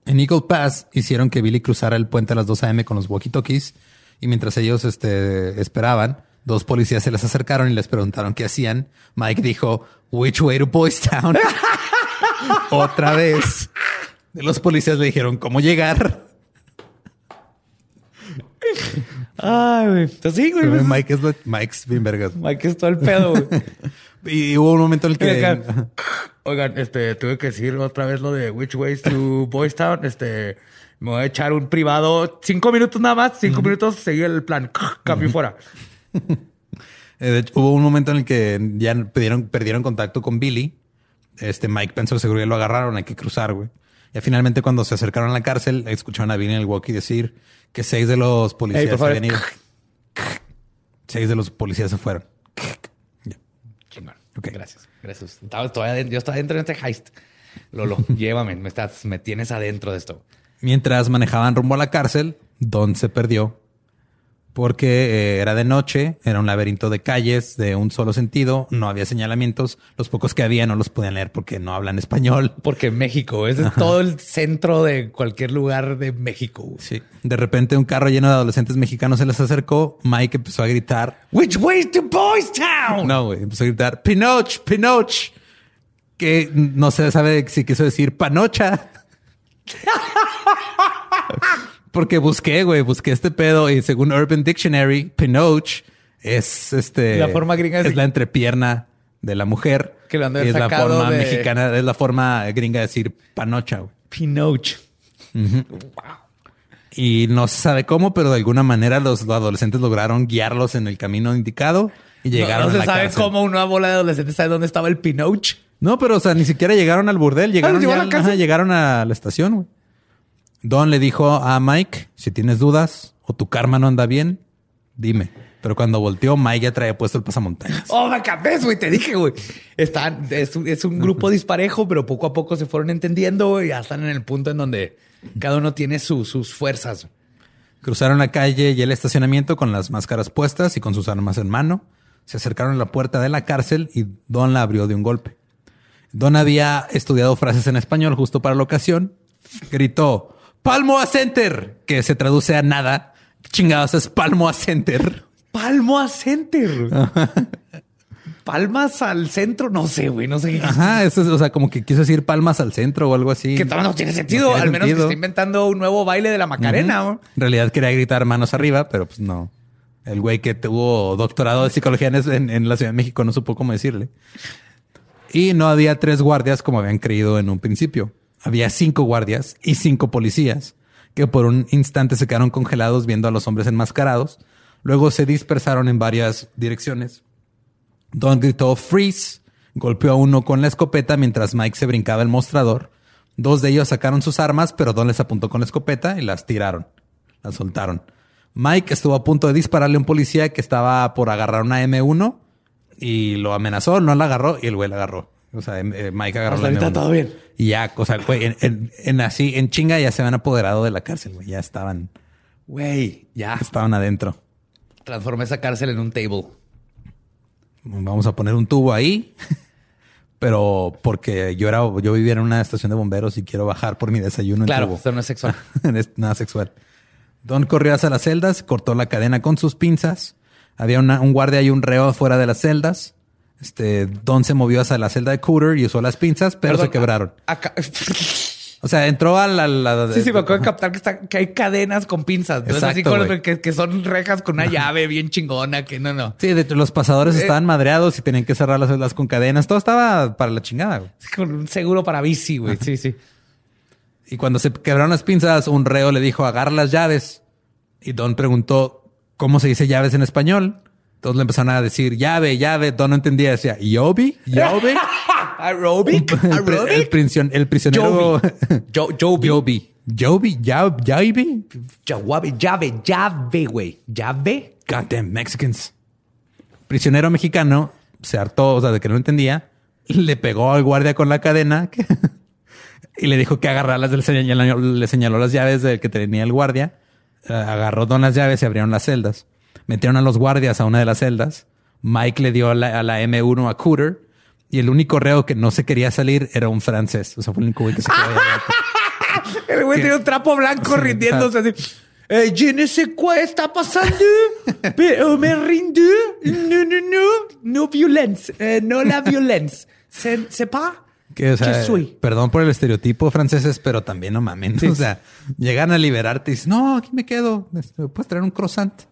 En Eagle Pass hicieron que Billy cruzara el puente a las 2 a.m. con los walkie-talkies y mientras ellos este, esperaban, dos policías se les acercaron y les preguntaron qué hacían. Mike dijo, which way to Boys Town? Otra vez. Los policías le dijeron cómo llegar. Ay, güey. Pues sí, güey. pues, Mike es lo- Mike's bien vergas. Mike es todo el pedo, güey. Y hubo un momento en el que Oigan, Oigan, este, tuve que decir otra vez lo de Which Ways to Boys Town. Este, me voy a echar un privado. Cinco minutos nada más. Cinco minutos, seguí el plan. Cambio fuera. Eh, de hecho, hubo un momento en el que ya perdieron, perdieron contacto con Billy. Este Mike pensó que seguro ya lo agarraron, hay que cruzar, güey. Y finalmente cuando se acercaron a la cárcel, escucharon a Billy en el walkie decir que seis de los policías Ey, por favor. habían ido. Seis de los policías se fueron. Chingón. Ok. Gracias. Gracias. Estaba, todavía yo estaba dentro de este heist. Lolo, llévame. Me, estás, me tienes adentro de esto. Mientras manejaban rumbo a la cárcel, Don se perdió porque eh, era de noche, era un laberinto de calles de un solo sentido, no había señalamientos, los pocos que había no los podían leer porque no hablan español. Porque México es de todo el centro de cualquier lugar de México. Sí. De repente un carro lleno de adolescentes mexicanos se les acercó. Mike empezó a gritar. Which Ways to Boys Town? No, güey. Empezó a gritar Pinoch, Pinoch. Que no se sabe si quiso decir panocha. Porque busqué, güey, busqué este pedo y según Urban Dictionary, Pinoch es este. La forma gringa de- es la entrepierna de la mujer. Que lo han de es la forma de- mexicana, es la forma gringa de decir panocha, güey. Pinoch. Y no se sabe cómo, pero de alguna manera los adolescentes lograron guiarlos en el camino indicado y llegaron no, no a se la sabe cárcel. cómo una bola de adolescentes sabe dónde estaba el Pinoch. No, pero o sea, ni siquiera llegaron al burdel, llegaron, llevó ya- a la ajá, llegaron a la estación, güey. Don le dijo a Mike, si tienes dudas o tu karma no anda bien, dime. Pero cuando volteó, Mike ya traía puesto el pasamontañas. Oh, my God, güey, te dije, güey. Están, es, un- es un grupo disparejo, pero poco a poco se fueron entendiendo güey, y ya están en el punto en donde cada uno tiene su- sus fuerzas. Cruzaron la calle y el estacionamiento con las máscaras puestas y con sus armas en mano. Se acercaron a la puerta de la cárcel y Don la abrió de un golpe. Don había estudiado frases en español justo para la ocasión. Gritó, Palmo a Center, que se traduce a nada. ¿Qué chingados es Palmo a Center? Palmo a Center. Palmas al centro. No sé, güey. No sé. Ajá, eso es, o sea, como que quiso decir palmas al centro o algo así. Que todavía no tiene sentido. No tiene al menos sentido. que esté inventando un nuevo baile de la Macarena. En realidad quería gritar manos arriba, pero pues no. El güey que tuvo doctorado de psicología en- en la Ciudad de México no supo cómo decirle. Y no había tres guardias como habían creído en un principio. Había cinco guardias y cinco policías que por un instante se quedaron congelados viendo a los hombres enmascarados. Luego se dispersaron en varias direcciones. Don gritó freeze, golpeó a uno con la escopeta mientras Mike se brincaba el mostrador. Dos de ellos sacaron sus armas, pero Don les apuntó con la escopeta y las tiraron, las soltaron. Mike estuvo a punto de dispararle a un policía que estaba por agarrar una M1 y lo amenazó, no la agarró y el güey la agarró. O sea, em- eh, Mike agarró Hasta la ahorita M1. todo bien. Y ya, o sea, güey, en, en- en así, en chinga ya se habían apoderado de la cárcel, güey. Ya estaban, Güey, ya. estaban adentro. Transformé esa cárcel en un table. Vamos a poner un tubo ahí. Pero porque yo era, yo vivía en una estación de bomberos y quiero bajar por mi desayuno en Claro, tubo. esto no es sexual. Es nada sexual. Don corrió hacia las celdas, cortó la cadena con sus pinzas. Había una- un guardia y un reo afuera de las celdas. Este, Don se movió hacia la celda de Cooter y usó las pinzas, pero Perdón, se quebraron. acá- O sea, entró a la... la- Sí, sí, me acuerdo de captar que, está- que hay cadenas con pinzas. Así Exacto, con los güey. que, que son rejas con una llave bien chingona, que no, no. Sí, de hecho, los pasadores Eh. estaban madreados y tenían que cerrar las celdas con cadenas. Todo estaba para la chingada, güey. Con un seguro para bici, güey. Sí, sí. Y cuando se quebraron las pinzas, un reo le dijo, agarra las llaves. Y Don preguntó, ¿cómo se dice llaves en español? Todos le empezaron a decir, llave, llave. Don no entendía. Decía, ¿Yobi? ¿Yobi? Aerobic. pri- el el prisionero... Yobi. ¿Yobi? ¿Ya- ¿Yobi? Llave, llave, llave, güey. Llave. Goddamn Mexicans. Prisionero mexicano se hartó, o sea, de que no entendía. Le pegó al guardia con la cadena. que- y le dijo que agarrarlas, le señaló, le señaló las llaves del que tenía el guardia, agarró Don las llaves y abrieron las celdas. Metieron a los guardias a una de las celdas. Mike le dio a la, a la M1 a Cooter y el único reo que no se quería salir era un francés. O sea, fue el único güey que se quedó. El güey tiene un trapo blanco Sí, rindiéndose así. Eh, je ne sais quoi está pasando, pero me rindo. No, no, no, no violence, eh, no la violence. Se, sepa Que, o sea, que soy. perdón por el estereotipo franceses, pero también no mamen. O sea, llegan a liberarte y dicen, no, aquí me quedo. Este, ¿Me puedes traer un croissant?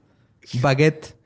Baguette.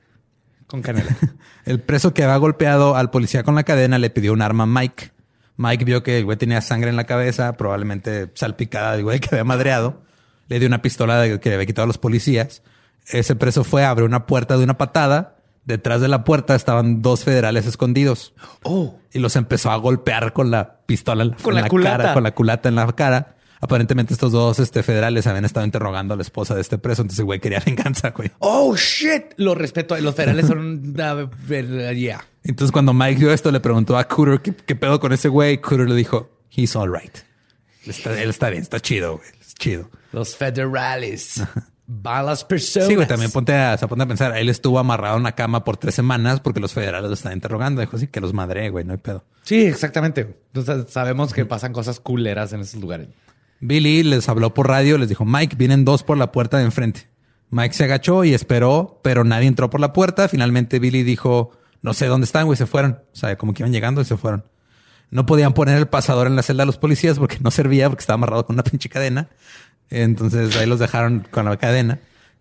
Con canela. El preso que había golpeado al policía con la cadena le pidió un arma a Mike. Mike vio que el güey tenía sangre en la cabeza, probablemente salpicada del güey que había madreado. Le dio una pistola que le había quitado a los policías. Ese preso fue, abrió una puerta de una patada. Detrás de la puerta estaban dos federales escondidos. Oh. Y los empezó a golpear con la pistola Con en la culata. cara, con la culata en la cara. Aparentemente estos dos este, federales habían estado interrogando a la esposa de este preso. Entonces el güey quería venganza, güey. Oh, shit. Lo respeto. Los federales son... uh, yeah. Entonces, cuando Mike vio esto, le preguntó a Cooter qué, qué pedo con ese güey. Cooter le dijo, he's all right. Él está, él está bien, está chido, güey. Es chido. Los federales. Balas personas. Sí, güey, también ponte a, o sea, ponte a pensar. Él estuvo amarrado en una cama por tres semanas porque los federales lo están interrogando. Dijo, sí, que los madré, güey, no hay pedo. Sí, exactamente. Entonces sabemos que pasan cosas culeras en esos lugares. Billy les habló por radio, les dijo, Mike, vienen dos por la puerta de enfrente. Mike se agachó y esperó, pero nadie entró por la puerta. Finalmente Billy dijo, no sé dónde están, güey, se fueron. O sea, como que iban llegando y se fueron. No podían poner el pasador en la celda a los policías porque no servía, porque estaba amarrado con una pinche cadena. Entonces ahí los dejaron con la cadena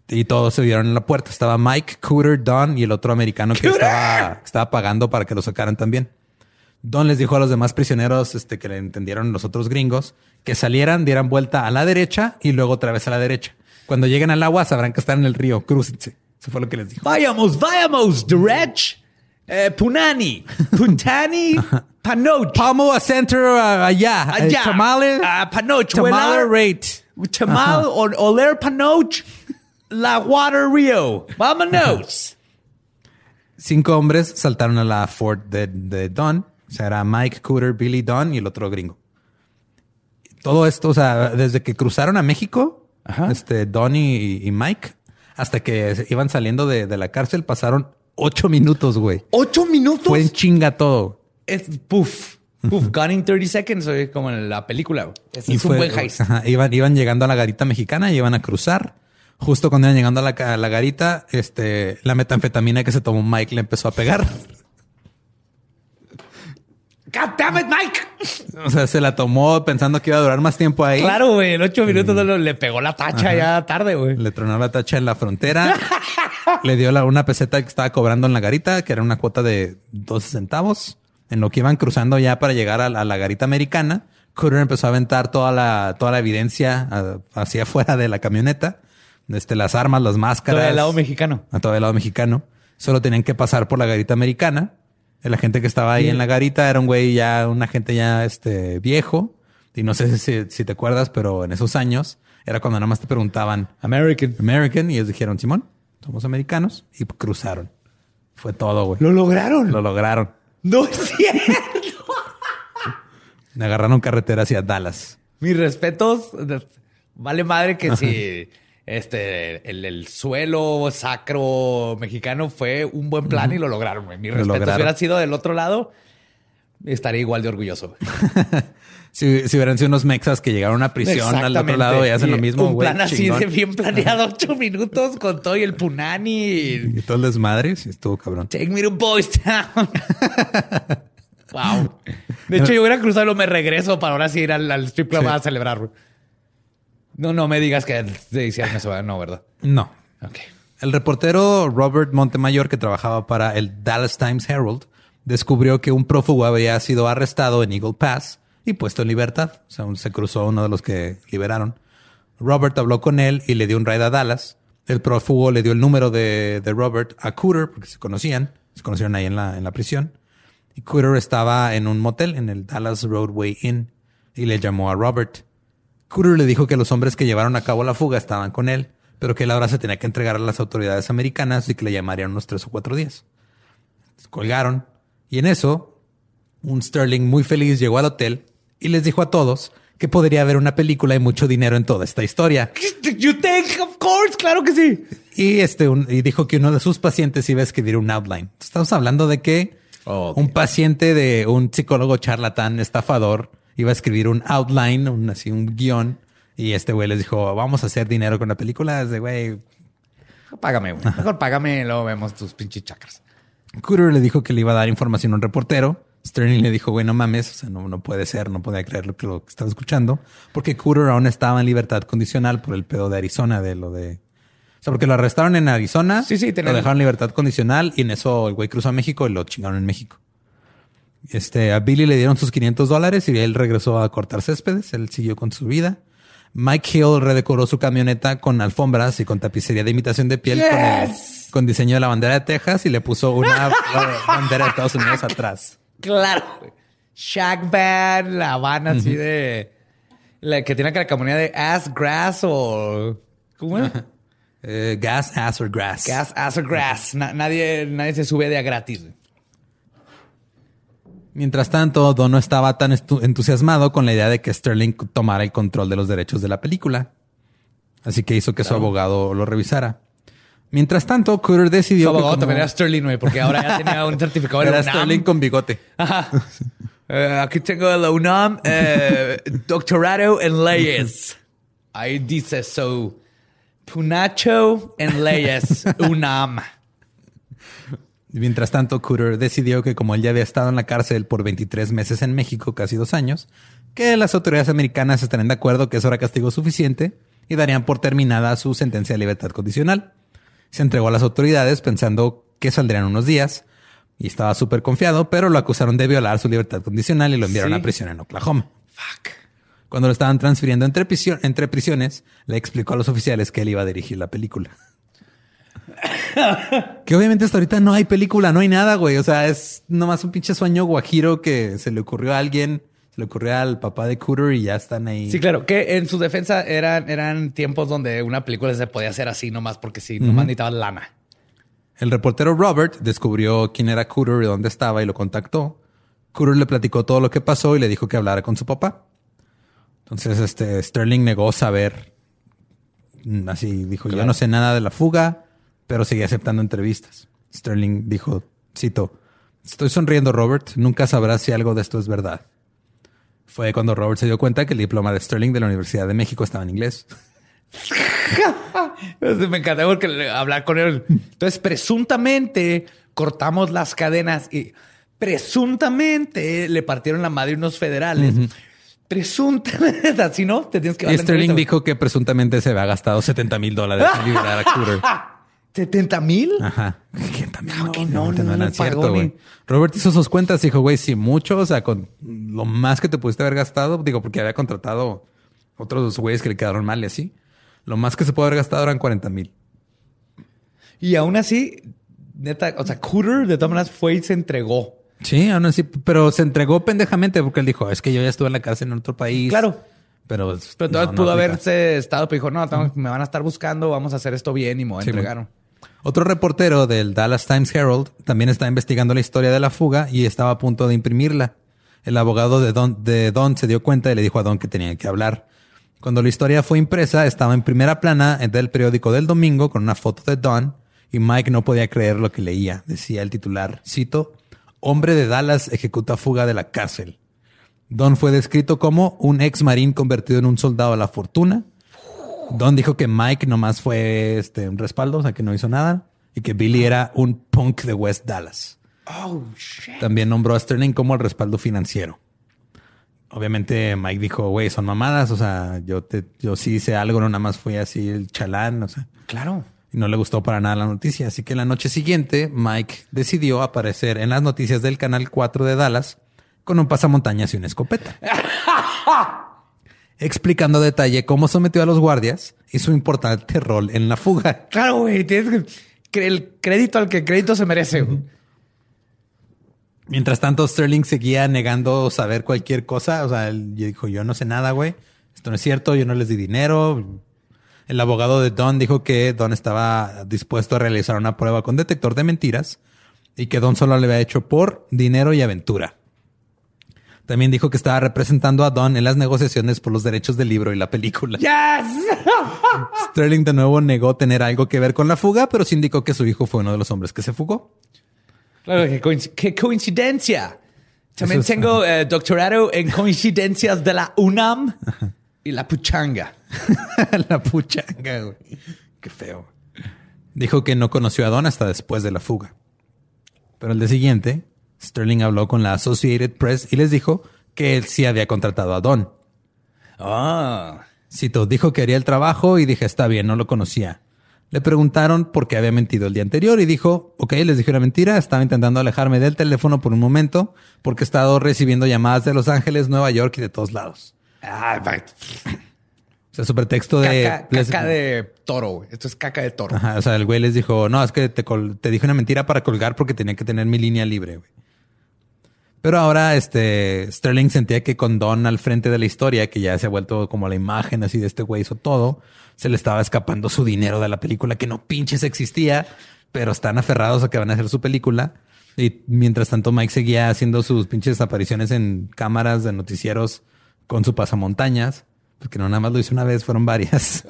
y todos se vieron en la puerta. Estaba Mike, Cooter, Don y el otro americano que estaba, pagando para que lo sacaran también. Don les dijo a los demás prisioneros este, que le entendieron los otros gringos que salieran, dieran vuelta a la derecha y luego otra vez a la derecha. Cuando lleguen al agua sabrán que están en el río. Crúcense. Eso fue lo que les dijo. Vayamos, vayamos, Direch. Eh, Punani. Puntani. Panoch. Palmo a center uh, allá. Allá. Eh, Tamale. Panoch. Tamale Huelar. rate. Chamal o Oler Panoch. La Water Rio. Vámonos. Cinco hombres saltaron a la fort de, de Don. O sea, era Mike, Cooter, Billy, Don y el otro gringo. Todo esto, o sea, desde que cruzaron a México, Ajá. este Don y, y Mike, hasta que iban saliendo de, de la cárcel, pasaron ocho minutos, güey. Ocho minutos. Fue en chinga todo. Es puff. Puff. Gone in 30 seconds. Como en la película. Es, Y es un buen heist. ajá, iban, iban llegando a la garita mexicana y iban a cruzar. Justo cuando iban llegando a la, ca- a la garita, este, la metanfetamina que se tomó Mike le empezó a pegar. God damn it, Mike. O sea, se la tomó pensando que iba a durar más tiempo ahí. Claro, güey. En ocho minutos le pegó la tacha ya tarde, güey. Le tronó la tacha en la frontera. le dio la, una peseta que estaba cobrando en la garita, que era una cuota de 12 centavos. En lo que iban cruzando ya para llegar a, la- a la garita americana, Cooter empezó a aventar toda la, toda la evidencia a- hacia afuera de la camioneta. Este, las armas, las máscaras. Todo el lado mexicano. A todo el lado mexicano. Solo tenían que pasar por la garita americana. La gente que estaba ahí en la garita era un güey ya, una gente ya este, viejo. Y no sé si, si te acuerdas, pero en esos años era cuando nada más te preguntaban American. American y ellos dijeron, Simón, somos americanos y cruzaron. Fue todo, güey. Lo lograron. Lo lograron. No es cierto. Agarraron carretera hacia Dallas. Mis respetos. Vale madre que si este el, el suelo sacro mexicano fue un buen plan y lo lograron. Mis Lo respetos. Si hubiera sido del otro lado, estaría igual de orgulloso. Si, si hubieran sido unos mexas que llegaron a prisión al otro lado y hacen lo mismo, Un plan así chingón. de bien planeado, ocho minutos con todo y el punani. y Y todo el desmadre, sí, estuvo cabrón. Take me to Boys Town. wow. De hecho, yo hubiera cruzado luego me regreso para ahora sí ir al, al strip club Sí. a celebrar. No, no me digas que te hicieron eso. No, ¿verdad? No. Ok. El reportero Robert Montemayor, que trabajaba para el Dallas Times Herald, descubrió que un prófugo había sido arrestado en Eagle Pass y puesto en libertad. O sea, se cruzó uno de los que liberaron. Robert habló con él y le dio un ride a Dallas. El prófugo le dio el número de, de Robert a Cooter, porque se conocían. Se conocieron ahí en la, en la prisión. Y Cooter estaba en un motel, en el Dallas Roadway Inn, y le llamó a Robert. Cooter le dijo que los hombres que llevaron a cabo la fuga estaban con él, pero que él ahora se tenía que entregar a las autoridades americanas y que le llamarían unos tres o cuatro días. Colgaron y en eso un Sterling muy feliz llegó al hotel y les dijo a todos que podría haber una película y mucho dinero en toda esta historia. You think, of course, claro que sí. Y este un- y dijo que uno de sus pacientes iba a escribir un outline. Estamos hablando de que Oh, un paciente de un psicólogo charlatán estafador iba a escribir un outline, un así un guion. Y este güey les dijo, vamos a hacer dinero con la película. Es de güey. Págame, güey. Mejor págame y luego vemos tus pinches chakras. Cooter le dijo que le iba a dar información a un reportero. Sterling le dijo, güey, no mames, o sea, no, no puede ser, no podía creer lo que, lo que estaba escuchando, porque Cooter aún estaba en libertad condicional por el pedo de Arizona, de lo de... O sea, porque lo arrestaron en Arizona, Sí, sí, lo dejaron en libertad condicional y en eso el güey cruzó a México y lo chingaron en México. Este, a Billy le dieron sus 500 dólares y él regresó a cortar céspedes, él siguió con su vida. Mike Hill redecoró su camioneta con alfombras y con tapicería de imitación de piel con, el- con diseño de la bandera de Texas y le puso una bandera de Estados Unidos atrás. Claro. Shack Band, la van así de. La que tiene la calcamonía de ass grass o. ¿Cómo es? Eh, gas, ass or grass. Gas, ass or grass. Na- nadie, nadie se sube de a gratis. Mientras tanto, Don no estaba tan estu- entusiasmado con la idea de que Sterling tomara el control de los derechos de la película. Así que hizo que su abogado lo revisara. Mientras tanto, Cooter decidió Su abogado también era Sterling, güey, porque ahora ya tenía un certificado de era UNAM. Sterling con bigote. Ajá. Eh, aquí tengo la UNAM, eh, doctorado en leyes. Ahí dice so. Punacho en leyes, UNAM. Mientras tanto, Cooter decidió que como él ya había estado en la cárcel por 23 meses en México, casi dos años, que las autoridades americanas estarían de acuerdo que eso era castigo suficiente y darían por terminada su sentencia de libertad condicional. Se entregó a las autoridades pensando que saldrían unos días y estaba súper confiado, pero lo acusaron de violar su libertad condicional y lo enviaron Sí. a prisión en Oklahoma. Cuando lo estaban transfiriendo entre, prisio- entre prisiones, le explicó a los oficiales que él iba a dirigir la película. que obviamente hasta ahorita no hay película, no hay nada, güey. O sea, es nomás un pinche sueño guajiro que se le ocurrió a alguien, se le ocurrió al papá de Cooter y ya están ahí. Sí, claro, que en su defensa eran, eran tiempos donde una película se podía hacer así nomás porque sí, nomás necesitaba lana. El reportero Robert descubrió quién era Cooter y dónde estaba y lo contactó. Cooter le platicó todo lo que pasó y le dijo que hablara con su papá. Entonces, este Sterling negó saber. Mm, Así dijo: Yo no sé nada de la fuga, pero seguía aceptando entrevistas. Sterling dijo: Cito, estoy sonriendo, Robert. Nunca sabrás si algo de esto es verdad. Fue cuando Robert se dio cuenta que el diploma de Sterling de la Universidad de México estaba en inglés. Me encantó porque hablar con él. Entonces, presuntamente cortamos las cadenas y presuntamente le partieron la madre unos federales. Presuntamente, así no, te tienes que Y Sterling dijo que presuntamente se había gastado 70 mil dólares en liberar a Cooter. 70 mil. Ajá. ¿Quién también? Claro que no, no, no cierto, güey. Robert hizo sus cuentas y dijo, güey, si mucho, o sea, con lo más que te pudiste haber gastado, digo, porque había contratado otros güeyes que le quedaron mal y así. Lo más que se puede haber gastado eran 40 mil. Y aún así, neta, o sea, Cooter de todas maneras fue y se entregó. Sí, aún así, pero se entregó pendejamente porque él dijo, es que yo ya estuve en la cárcel en otro país. Claro. Pero, Pero no, pudo haberse estado, pero dijo, no, tengo- me van a estar buscando, vamos a hacer esto bien y me Sí, entregaron. Otro reportero del Dallas Times Herald también está investigando la historia de la fuga y estaba a punto de imprimirla. El abogado de Don, de Don se dio cuenta y le dijo a Don que tenía que hablar. Cuando la historia fue impresa, estaba en primera plana del periódico del domingo con una foto de Don y Mike no podía creer lo que leía. Decía el titular, cito, Hombre de Dallas ejecuta fuga de la cárcel. Don fue descrito como un ex marín convertido en un soldado a la fortuna. Don dijo que Mike nomás fue este, un respaldo, o sea, que no hizo nada. Y que Billy era un punk de West Dallas. También nombró a Sterling como el respaldo financiero. Obviamente Mike dijo, güey, son mamadas. O sea, yo, te, yo sí hice algo, no nada más fui así el chalán. O sea, Claro. y no le gustó para nada la noticia. Así que la noche siguiente, Mike decidió aparecer en las noticias del Canal 4 de Dallas con un pasamontañas y una escopeta. explicando a detalle cómo sometió a los guardias y su importante rol en la fuga. Claro, güey, tienes que el crédito al que crédito se merece. güey. Mientras tanto, Sterling seguía negando saber cualquier cosa. O sea, él dijo, yo no sé nada, güey. Esto no es cierto, yo no les di dinero. El abogado de Don dijo que Don estaba dispuesto a realizar una prueba con detector de mentiras y que Don solo le había hecho por dinero y aventura. También dijo que estaba representando a Don en las negociaciones por los derechos del libro y la película. ¡Yes! Sterling de nuevo negó tener algo que ver con la fuga, pero sí indicó que su hijo fue uno de los hombres que se fugó. Claro, qué, coinc- qué coincidencia. También es- tengo eh, doctorado en coincidencias de la UNAM y la puchanga. la puchanga, güey. Qué feo. Dijo que no conoció a Don hasta después de la fuga. Pero el día siguiente, Sterling habló con la Associated Press y les dijo que él sí había contratado a Don. Ah. Cito, dijo que haría el trabajo y dije, está bien, no lo conocía. Le preguntaron por qué había mentido el día anterior y dijo, ok, les dije una mentira, estaba intentando alejarme del teléfono por un momento porque he estado recibiendo llamadas de Los Ángeles, Nueva York y de todos lados. Ah, O sea, su pretexto de... caca, les- de toro, güey. Esto es caca de toro. Ajá, o sea, el güey les dijo, no, es que te, te dije una mentira para colgar porque tenía que tener mi línea libre, güey. Pero ahora, este, Sterling sentía que con Don al frente de la historia, que ya se ha vuelto como la imagen así de este güey hizo todo, se le estaba escapando su dinero de la película que no pinches existía, pero están aferrados a que van a hacer su película. Y mientras tanto, Mike seguía haciendo sus pinches apariciones en cámaras de noticieros con su pasamontañas, porque no nada más lo hizo una vez, fueron varias.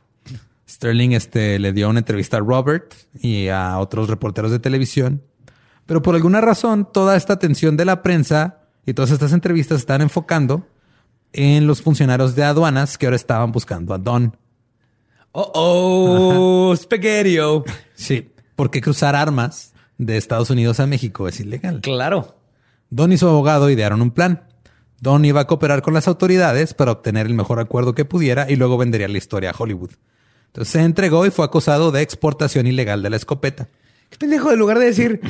Sterling este, le dio una entrevista a Robert y a otros reporteros de televisión. Pero por alguna razón, toda esta atención de la prensa y todas estas entrevistas están enfocando en los funcionarios de aduanas que ahora estaban buscando a Don. Oh, oh, spaghettio. Sí, porque cruzar armas de Estados Unidos a México es ilegal. Claro. Don y su abogado idearon un plan. Don iba a cooperar con las autoridades para obtener el mejor acuerdo que pudiera y luego vendería la historia a Hollywood. Entonces se entregó y fue acusado de exportación ilegal de la escopeta. Qué pendejo, en lugar de decir,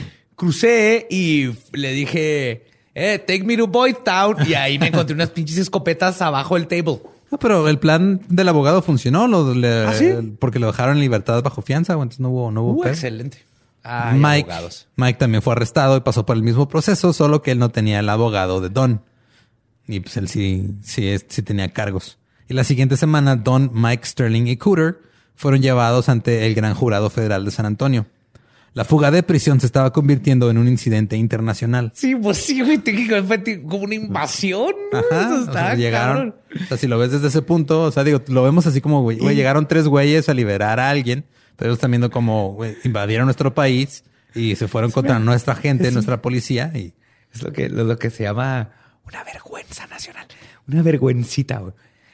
crucé y le dije, eh, take me to Boyd Town. Y ahí me encontré unas pinches escopetas abajo del table. No, pero el plan del abogado funcionó, lo- le- ¿Ah, sí? porque lo dejaron en libertad bajo fianza, entonces no hubo, no hubo Uh, excelente. Ay, Mike, abogados. Mike también fue arrestado y pasó por el mismo proceso, solo que él no tenía el abogado de Don. Y pues él sí, sí, sí tenía cargos. Y la siguiente semana, Don, Mike Sterling y Cooter fueron llevados ante el gran jurado federal de San Antonio. La fuga de prisión se estaba convirtiendo en un incidente internacional. Sí, pues sí, güey, fue como una invasión. ¿no? Ajá, Eso o sea, llegaron. O sea, si lo ves desde ese punto, o sea, digo, lo vemos así como, güey, güey, llegaron tres güeyes a liberar a alguien, pero ellos están viendo como, güey, invadieron nuestro país y se fueron contra nuestra gente, nuestra policía y Es lo que, lo, lo que se llama una vergüenza nacional. Una vergüencita, güey.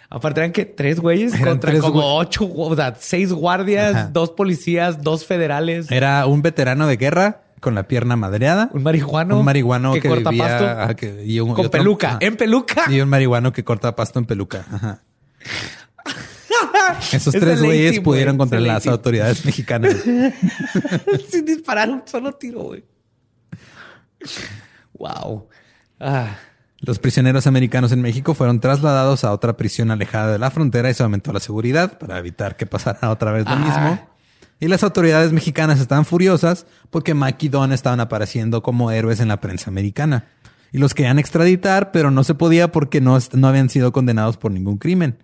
Aparte eran que tres güeyes Eran contra tres como güey- ocho, o sea, seis guardias, Ajá. dos policías, dos federales, era un veterano de guerra con la pierna madreada, un marihuano, un marihuano que, corta vivía pasto que- y un- y con otro- peluca, en peluca. y un marihuano que corta pasto en peluca. Ajá. Esos Es tres güeyes pudieron contra las autoridades mexicanas. Sin disparar un solo tiro, güey. Wow. Ah, Los prisioneros americanos en México fueron trasladados a otra prisión alejada de la frontera y se aumentó la seguridad para evitar que pasara otra vez lo Ah. mismo. Y las autoridades mexicanas estaban furiosas porque Mike y Don estaban apareciendo como héroes en la prensa americana. Y los querían extraditar, pero no se podía porque no, no habían sido condenados por ningún crimen.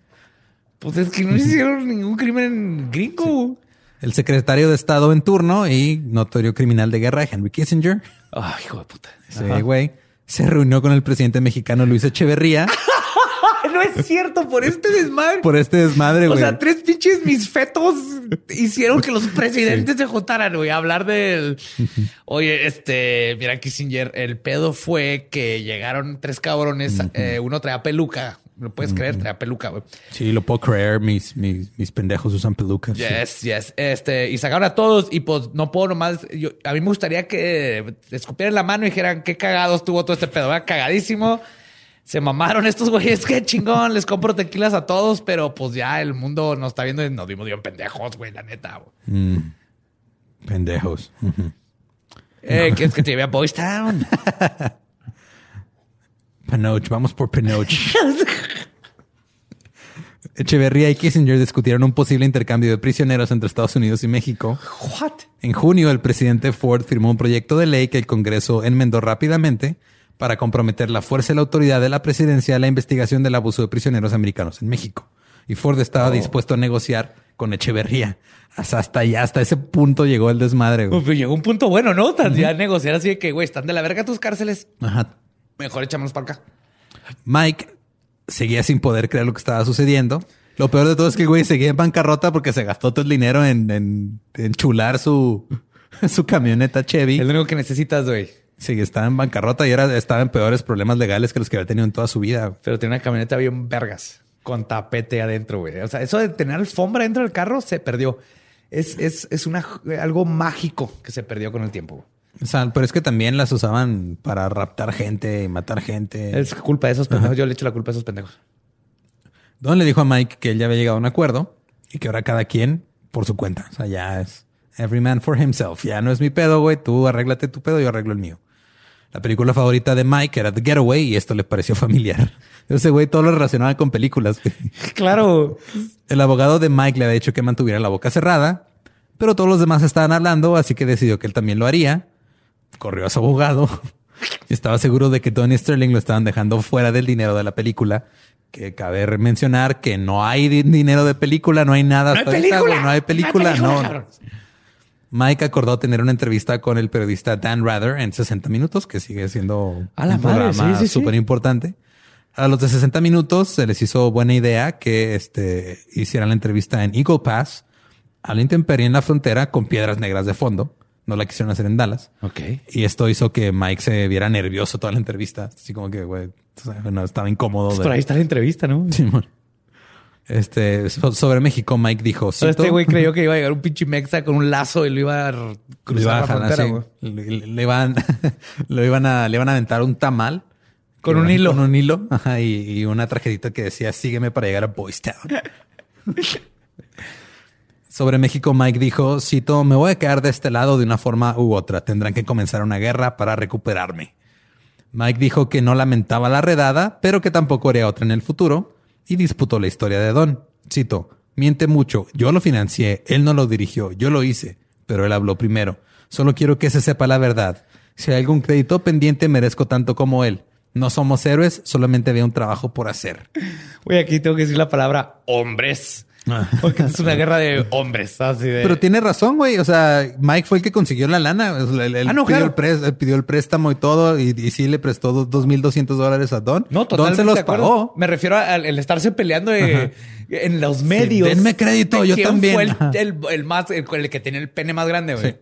pues es que no hicieron ningún crimen gringo. El secretario de Estado en turno y notorio criminal de guerra, Henry Kissinger, Ay, hijo de puta. Ajá. güey, se reunió con el presidente mexicano Luis Echeverría No es cierto, por este desmadre. por este desmadre, O güey. sea, tres pinches mis fetos hicieron que los presidentes se juntaran, güey, a hablar del. Oye, este, mira, Kissinger, el pedo fue que llegaron tres cabrones, eh, uno traía peluca. ¿Lo puedes creer? Traía peluca, güey. Sí, lo puedo creer. Mis, mis, mis pendejos usan pelucas. sí. Yes, yes. Este, y sacaron a todos y pues no puedo nomás. Yo, a mí me gustaría que escupieran la mano y dijeran qué cagado estuvo todo este pedo, ¿verdad? Cagadísimo. Se mamaron estos güeyes, qué chingón. Les compro tequilas a todos, pero pues ya el mundo nos está viendo y nos dimos bien pendejos, güey, la neta. güey. Mm. Pendejos. Eh, ¿Quieres que te lleve a Boys Town? Panoch, vamos por Panoch. Echeverría y Kissinger discutieron un posible intercambio de prisioneros entre Estados Unidos y México. What? En junio, el presidente Ford firmó un proyecto de ley que el Congreso enmendó rápidamente para comprometer la fuerza y la autoridad de la presidencia a la investigación del abuso de prisioneros americanos en México. Y Ford estaba dispuesto a negociar con Echeverría. Hasta, hasta allá, hasta ese punto llegó el desmadre. güey. Pues llegó un punto bueno, ¿no? Tan- Ya negociar así de que, güey, están de la verga tus cárceles. Ajá. Mejor echámonos para acá. Mike seguía sin poder creer lo que estaba sucediendo. Lo peor de todo es que el güey seguía en bancarrota porque se gastó todo el dinero en, en, en chular su, su camioneta Chevy. Es lo único que necesitas, güey. Sí, estaba en bancarrota y era, estaba en peores problemas legales que los que había tenido en toda su vida. Pero tiene una camioneta bien vergas. Con tapete adentro, güey. O sea, eso de tener alfombra dentro del carro se perdió. Es, es, es una, algo mágico que se perdió con el tiempo. O sea, pero es que también las usaban para raptar gente y matar gente. Es culpa de esos pendejos. Yo le echo la culpa a esos pendejos. Don le dijo a Mike que él ya había llegado a un acuerdo y que ahora cada quien por su cuenta. O sea, ya es every man for himself. Ya no es mi pedo, güey. Tú arréglate tu pedo, yo arreglo el mío. La película favorita de Mike era The Getaway y esto le pareció familiar. Ese güey todo lo relacionaba con películas. Claro. El abogado de Mike le había dicho que mantuviera la boca cerrada, pero todos los demás estaban hablando, así que decidió que él también lo haría. Corrió a su abogado y estaba seguro de que Tony Sterling lo estaban dejando fuera del dinero de la película. Que cabe mencionar que no hay di- dinero de película, no hay nada. No hay película. No hay película, No hay película, no. cabrón. Mike acordó tener una entrevista con el periodista Dan Rather en 60 minutos, que sigue siendo A la un madre, programa sí, sí, sí. súper importante. A los de 60 minutos se les hizo buena idea que este, hicieran la entrevista en Eagle Pass, a la intemperie en la frontera, con piedras negras de fondo. No la quisieron hacer en Dallas. Ok. Y esto hizo que Mike se viera nervioso toda la entrevista. Así como que, güey, no, estaba incómodo. Pues de- por ahí está la entrevista, ¿no? Simón. Este, so- sobre México, Mike dijo, O sea, este cito- güey creyó que iba a llegar un pinche mexa con un lazo y lo iba a cruzar iba a la frontera, sí. Le, le- le iban, lo iban a, le iban a aventar un tamal. Con un hilo. Con un hilo. Ajá, y, y una tarjetita que decía, sígueme para llegar a Boys Town. Sobre México, Mike dijo, cito, me voy a quedar de este lado de una forma u otra. Tendrán que comenzar una guerra para recuperarme. Mike dijo que no lamentaba la redada, pero que tampoco haría otra en el futuro, y disputó la historia de Don. Cito, miente mucho, yo lo financié, él no lo dirigió, yo lo hice, pero él habló primero. Solo quiero que se sepa la verdad. Si hay algún crédito pendiente, merezco tanto como él. No somos héroes, solamente había un trabajo por hacer. Güey, aquí tengo que decir la palabra hombres. Porque es una guerra de hombres. Así de... Pero tiene razón, güey. O sea, Mike fue el que consiguió la lana. Él, él Ah, no, pidió, claro. el pres- él pidió el préstamo y todo. Y, y sí le prestó dos- 2.200 dólares a Don. No, Don totalmente se los acuerdo. pagó. Me refiero al el estarse peleando de- en los medios. denme crédito, yo quién también. fue el, Ajá. el- el más, el, que tenía el pene más grande, güey. Sí.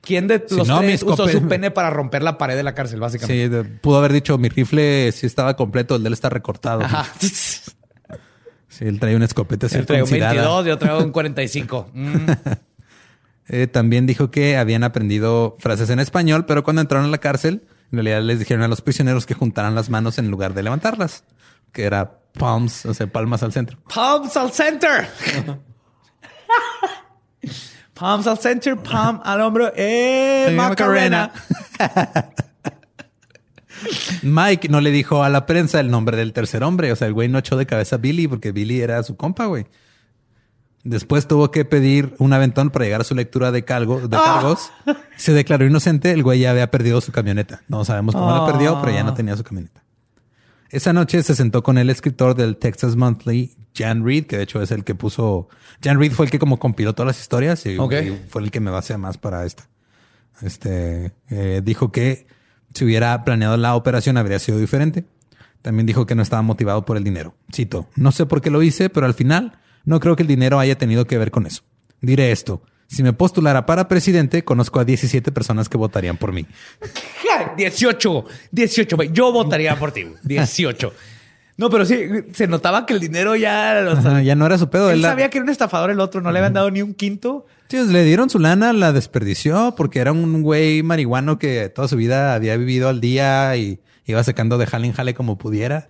¿Quién de Si los no, tres mis usó su pene para romper la pared de la cárcel, básicamente? Sí, pudo haber dicho mi rifle sí estaba completo, el de él está recortado. Ajá. Sí, él traía una escopeta Yo traigo un circuncidada. 22, yo traigo un 45. Mm. Eh, también dijo que habían aprendido frases en español, pero cuando entraron a la cárcel, en realidad les dijeron a los prisioneros que juntaran las manos en lugar de levantarlas, que era palms, o sea, palmas al centro. Palms al center. Palms al center, palm al hombro. ¡Eh, Macarena! Mike no le dijo a la prensa el nombre del tercer hombre. O sea, el güey no echó de cabeza a Billy porque Billy era su compa, güey. Después tuvo que pedir un aventón para llegar a su lectura de, cargo, de cargos. Se declaró inocente. El güey ya había perdido su camioneta. No sabemos cómo la perdió, pero ya no tenía su camioneta. Esa noche se sentó con el escritor del Texas Monthly, Jan Reed, que de hecho es el que puso... Jan Reed fue el que como compiló todas las historias y fue el que me basé más para esta. Este eh, dijo que si hubiera planeado la operación habría sido diferente. También dijo que no estaba motivado por el dinero. Cito, no sé por qué lo hice, pero al final no creo que el dinero haya tenido que ver con eso. Diré esto. Si me postulara para presidente, conozco a 17 personas que votarían por mí. Ja, 18, 18, güey. Yo votaría por ti, güey. 18. No, pero sí, se notaba que el dinero ya... o sea, Ajá, ya no era su pedo. él él la- sabía que era un estafador el otro, no le habían dado ni un quinto. Sí, le dieron su lana, la desperdició porque era un güey marihuano que toda su vida había vivido al día y iba sacando de jale en jale como pudiera.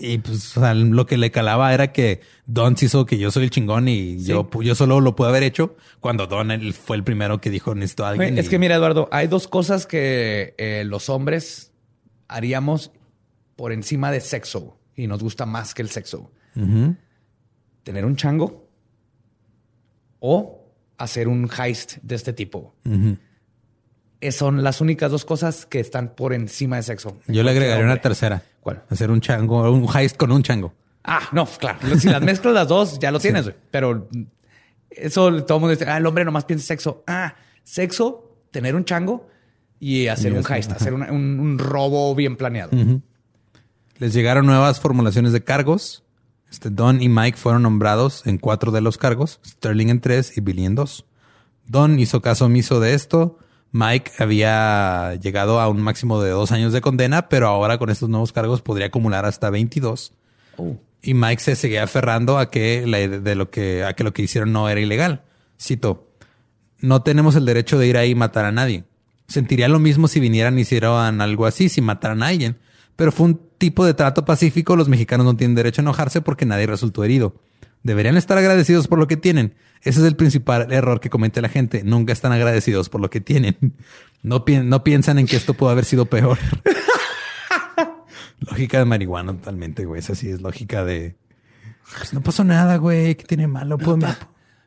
Y pues o sea, lo que le calaba era que Don se hizo que yo soy el chingón y yo, yo solo lo pude haber hecho cuando Don él fue el primero que dijo necesito a alguien. Es y- que mira, Eduardo, hay dos cosas que eh, los hombres haríamos por encima de sexo y nos gusta más que el sexo. Tener un chango o hacer un heist de este tipo. Son las únicas dos cosas que están por encima de sexo. Yo le agregaría una tercera. ¿Cuál? Hacer un chango, un heist con un chango. Ah, no, claro. Si las mezclas las dos, ya lo tienes. Pero eso todo el mundo dice, ah, el hombre nomás piensa sexo. Ah, sexo, tener un chango y hacer Y un heist, hacer una- un, un robo bien planeado. Les llegaron nuevas formulaciones de cargos. Este, Don y Mike fueron nombrados en cuatro de los cargos, Sterling en tres y Billy en dos. Don hizo caso omiso de esto. Mike había llegado a un máximo de dos años de condena, pero ahora con estos nuevos cargos podría acumular hasta 22. Y Mike se seguía aferrando a que, la, de lo que, a que lo que hicieron no era ilegal. Cito, no tenemos el derecho de ir ahí y matar a nadie. Sentiría lo mismo si vinieran y hicieran algo así, si mataran a alguien. Pero fue un tipo de trato pacífico. Los mexicanos no tienen derecho a enojarse porque nadie resultó herido. Deberían estar agradecidos por lo que tienen. Ese es el principal error que comete la gente. Nunca están agradecidos por lo que tienen. No, no piensan en que esto pudo haber sido peor. lógica de marihuana totalmente, güey. Esa sí es lógica de... Pues no pasó nada, güey. ¿Qué tiene malo? Pues,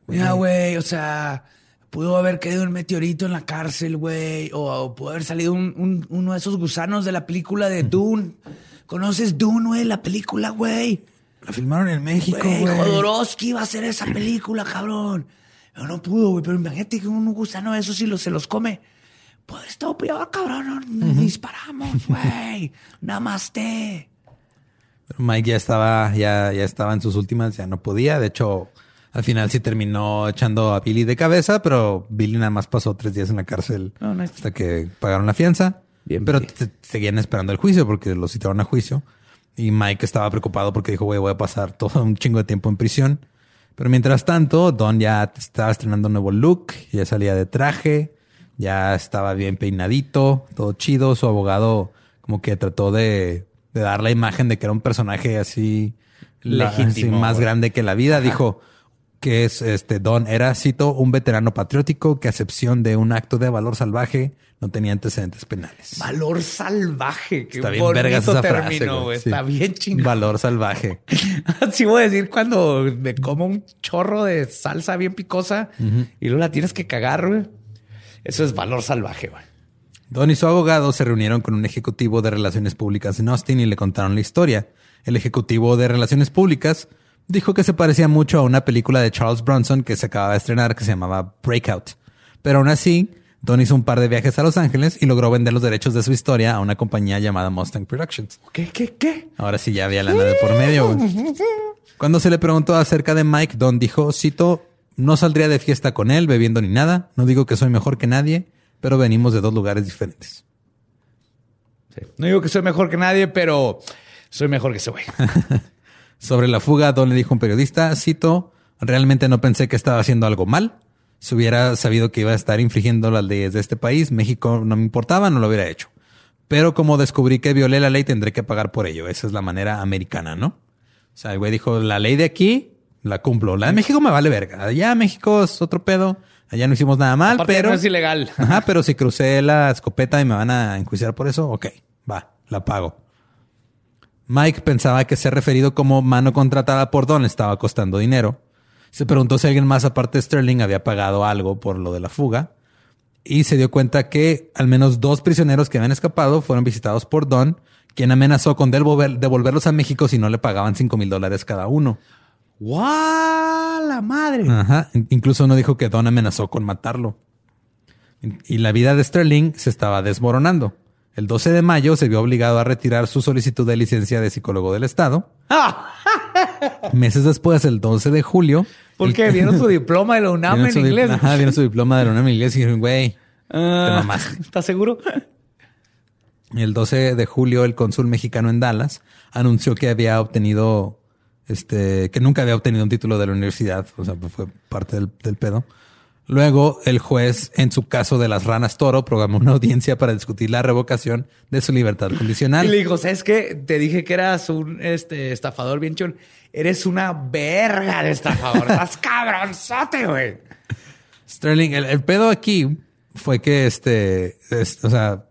Mira, güey, o sea, pudo haber caído un meteorito en la cárcel, güey. O, pudo haber salido un, uno de esos gusanos de la película de Dune. ¿Conoces Dune, güey? La película, güey. La filmaron en México, güey. Jodorowsky iba a hacer esa película, cabrón. Pero no pudo, güey. Pero imagínate que un gusano de esos sí se los come. Puede estar peor, cabrón. Nos disparamos, güey. Namaste. Pero Mike ya estaba, ya, ya estaba en sus últimas, ya no podía. De hecho, al final sí terminó echando a Billy de cabeza, pero Billy nada más pasó tres días en la cárcel hasta que pagaron la fianza. Bien, pero seguían esperando el juicio porque lo citaron a juicio. Y Mike estaba preocupado porque dijo, güey, voy a pasar todo un chingo de tiempo en prisión. Pero mientras tanto, Don ya estaba estrenando un nuevo look, ya salía de traje, ya estaba bien peinadito, todo chido. Su abogado como que trató de, dar la imagen de que era un personaje así, legítimo, más grande que la vida. Dijo, que es este Don era, cito, un veterano patriótico que a excepción de un acto de valor salvaje no tenía antecedentes penales. Valor salvaje, qué Está bien vergas esa término, Está bien chingón. Valor salvaje. Así voy a decir cuando me como un chorro de salsa bien picosa y luego la tienes que cagar, güey. Eso es valor salvaje, güey. Don y su abogado se reunieron con un ejecutivo de relaciones públicas en Austin y le contaron la historia. El ejecutivo de relaciones públicas dijo que se parecía mucho a una película de Charles Bronson que se acaba de estrenar que se llamaba Breakout. Pero aún así, Don hizo un par de viajes a Los Ángeles y logró vender los derechos de su historia a una compañía llamada Mustang Productions. ¿Qué, qué, qué? Ahora sí ya había lana de por medio. Cuando se le preguntó acerca de Mike, Don dijo, cito, no saldría de fiesta con él bebiendo ni nada. No digo que soy mejor que nadie, pero venimos de dos lugares diferentes. No digo que soy mejor que nadie, pero soy mejor que ese güey. Sobre la fuga, Don le dijo a un periodista, cito, realmente no pensé que estaba haciendo algo mal. Si hubiera sabido que iba a estar infringiendo las leyes de este país, México no me importaba, no lo hubiera hecho. Pero como descubrí que violé la ley, tendré que pagar por ello. Esa es la manera americana, ¿no? O sea, el güey dijo, la ley de aquí la cumplo. La de México me vale verga. Allá México es otro pedo. Allá no hicimos nada mal, pero... No es ilegal. Ajá, pero si crucé la escopeta y me van a enjuiciar por eso, ok, va, la pago. Mike pensaba que ser referido como mano contratada por Don estaba costando dinero. Se preguntó si alguien más aparte de Sterling había pagado algo por lo de la fuga y se dio cuenta que al menos dos prisioneros que habían escapado fueron visitados por Don, quien amenazó con devolverlos a México si no le pagaban 5 mil dólares cada uno. ¡Guau! ¡La madre! Ajá. Incluso uno dijo que Don amenazó con matarlo. Y la vida de Sterling se estaba desmoronando. El 12 de mayo se vio obligado a retirar su solicitud de licencia de psicólogo del Estado. Meses después, el 12 de julio. ¿Por qué? ¿Vieron su diploma de la UNAM en inglés? Ajá, vieron su diploma de la UNAM en inglés y dijeron, güey, uh, ¿Estás seguro? El 12 de julio, el cónsul mexicano en Dallas anunció que había obtenido, este, que nunca había obtenido un título de la universidad. O sea, fue parte del, del pedo. Luego, el juez, en su caso de las ranas toro, programó una audiencia para discutir la revocación de su libertad condicional. Y le dijo, ¿sabes qué? Te dije que eras un este, estafador bien chon. Eres una verga de estafador. Estás cabronzote, güey. Sterling, el, pedo aquí fue que, este, o sea,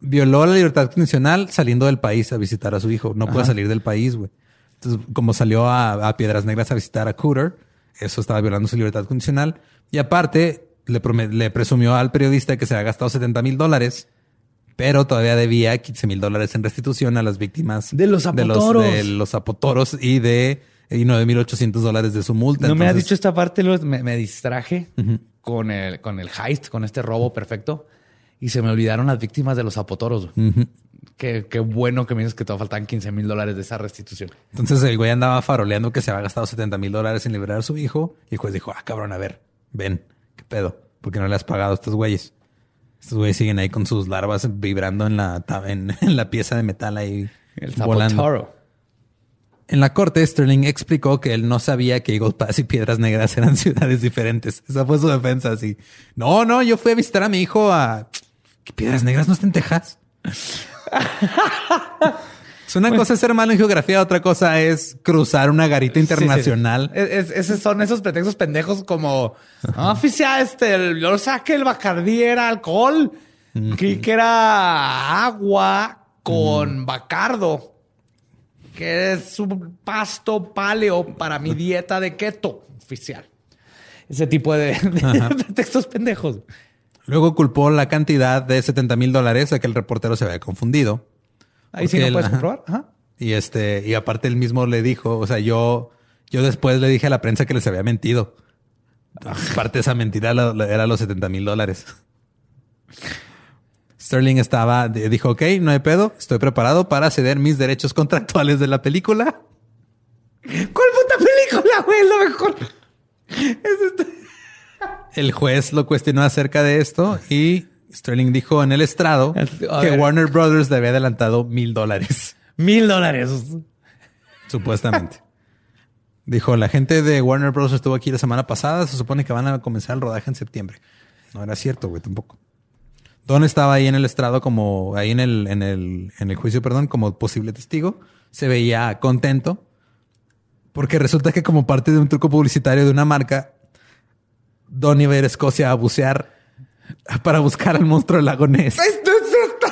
violó la libertad condicional saliendo del país a visitar a su hijo. No puede salir del país, güey. Entonces, como salió a, a Piedras Negras a visitar a Cooter, eso estaba violando su libertad condicional. Y aparte, le, le presumió al periodista que se había gastado 70 mil dólares, pero todavía debía 15 mil dólares en restitución a las víctimas de los apotoros, de los, apotoros y de y 9.800 dólares de su multa. No me ha dicho esta parte, me, distraje con, el, con el heist, con este robo perfecto. Y se me olvidaron las víctimas de los apotoros. Qué, qué bueno que me dices que te faltan 15 mil dólares de esa restitución. Entonces el güey andaba faroleando que se había gastado 70 mil dólares en liberar a su hijo. Y el juez dijo, ah, cabrón, a ver, ven, ¿qué pedo? ¿Por qué no le has pagado a estos güeyes? Estos güeyes siguen ahí con sus larvas vibrando en la, en, en la pieza de metal ahí El volando. En la corte, Sterling explicó que él no sabía que Eagle Pass y Piedras Negras eran ciudades diferentes. Esa fue su defensa, así. No, no, yo fui a visitar a mi hijo a... ¿Qué Piedras Negras no está en Texas? Es una cosa es ser malo en geografía, otra cosa es cruzar una garita internacional. Sí, sí. Es- es- esos son esos pretextos pendejos como, oficial, este, yo saqué el bacardí era alcohol. Creí que era agua con bacardo, que es un pasto paleo para mi dieta de keto oficial. Ese tipo de, de pretextos pendejos. Luego culpó la cantidad de 70 mil dólares a que el reportero se había confundido. Ahí sí no él- puedes ajá. comprobar. Ajá. Y este, y aparte él mismo le dijo, o sea, yo, yo después le dije a la prensa que les había mentido. Entonces, parte de esa mentira era los 70 mil dólares. Sterling estaba, di- dijo, ok, no hay pedo, estoy preparado para ceder mis derechos contractuales de la película. ¿Cuál puta película, güey? Lo mejor. Es esto. El juez lo cuestionó acerca de esto y Sterling dijo en el estrado A que ver. Warner Brothers le había adelantado mil dólares. Mil dólares. Supuestamente. Dijo, la gente de Warner Bros. estuvo aquí la semana pasada. Se supone que van a comenzar el rodaje en septiembre. No era cierto, güey, tampoco. Don estaba ahí en el estrado como, ahí en el, en el, en el juicio, perdón, como posible testigo. Se veía contento. Porque resulta que como parte de un truco publicitario de una marca, Don iba a ir a Escocia a bucear para buscar al monstruo del lago Ness. ¡Esto es esto!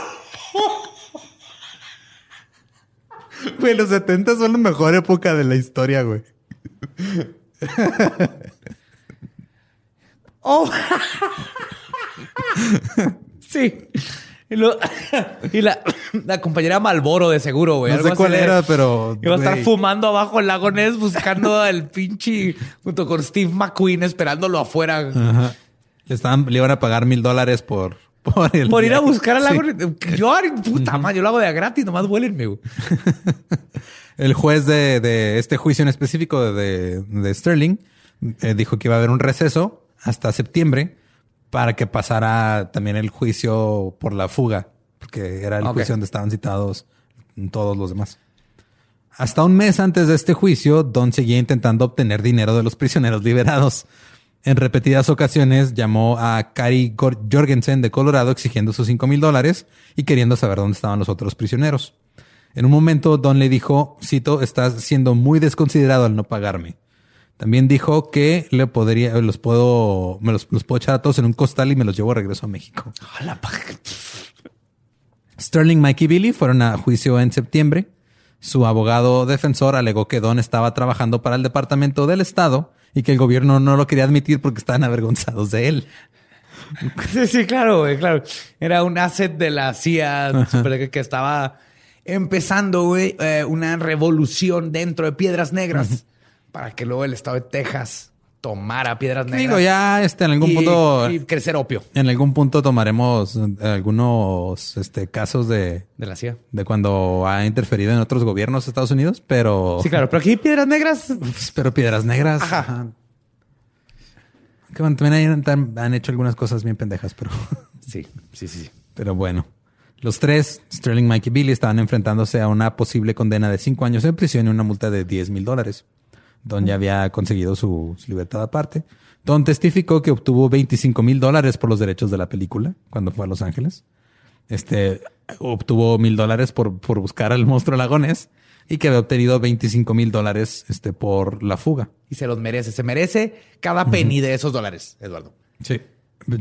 Güey, los 70 son la mejor época de la historia, güey. Oh. sí. Y, lo- y la, la compañera Malboro de seguro, güey. No sé cuál de- era, pero. Iba a estar fumando abajo el lago Ness buscando al pinche junto con Steve McQueen esperándolo afuera. Ajá. Le, estaban, le iban a pagar mil dólares por, por, el Por ir a buscar al lago Sí. Ness. Yo, puta madre, yo lo hago de a gratis, nomás vuélenme, güey. El juez de, de este juicio en específico de, de Sterling eh, dijo que iba a haber un receso hasta septiembre para que pasara también el juicio por la fuga, porque era el juicio donde estaban citados todos los demás. Hasta un mes antes de este juicio, Don seguía intentando obtener dinero de los prisioneros liberados. En repetidas ocasiones llamó a Cary Jorgensen de Colorado exigiendo sus 5 mil dólares y queriendo saber dónde estaban los otros prisioneros. En un momento, Don le dijo, cito, estás siendo muy desconsiderado al no pagarme. También dijo que le podría, los puedo, me los, los puedo echar a todos en un costal y me los llevo a regreso a México. Sterling, Mike y Billy fueron a juicio en septiembre. Su abogado defensor alegó que Don estaba trabajando para el Departamento del Estado y que el gobierno no lo quería admitir porque estaban avergonzados de él. Sí, sí, claro, güey, claro. Era un asset de la CIA que- que estaba empezando, güey, eh, una revolución dentro de Piedras Negras para que luego el estado de Texas tomara Piedras Negras. Digo, ya este, en algún y, punto, y crecer opio en algún punto tomaremos eh, algunos este, casos de, de la CIA. de cuando ha interferido en otros gobiernos de Estados Unidos, pero, Sí, claro, pero aquí Piedras Negras. pero Piedras Negras. Ajá. ajá. Que bueno, también han, han- hecho algunas cosas bien pendejas, pero, Sí, sí, sí. sí. pero bueno. Los tres, Sterling, Mike y Billy, estaban enfrentándose a una posible condena de cinco años en prisión y una multa de 10 mil dólares. Don ya había conseguido su, su libertad aparte. Don testificó que obtuvo 25 mil dólares por los derechos de la película cuando fue a Los Ángeles. Este obtuvo mil dólares por, por buscar al monstruo lagones y que había obtenido 25 mil dólares este, por la fuga. Y se los merece. Se merece cada penny de esos dólares, Eduardo. Sí.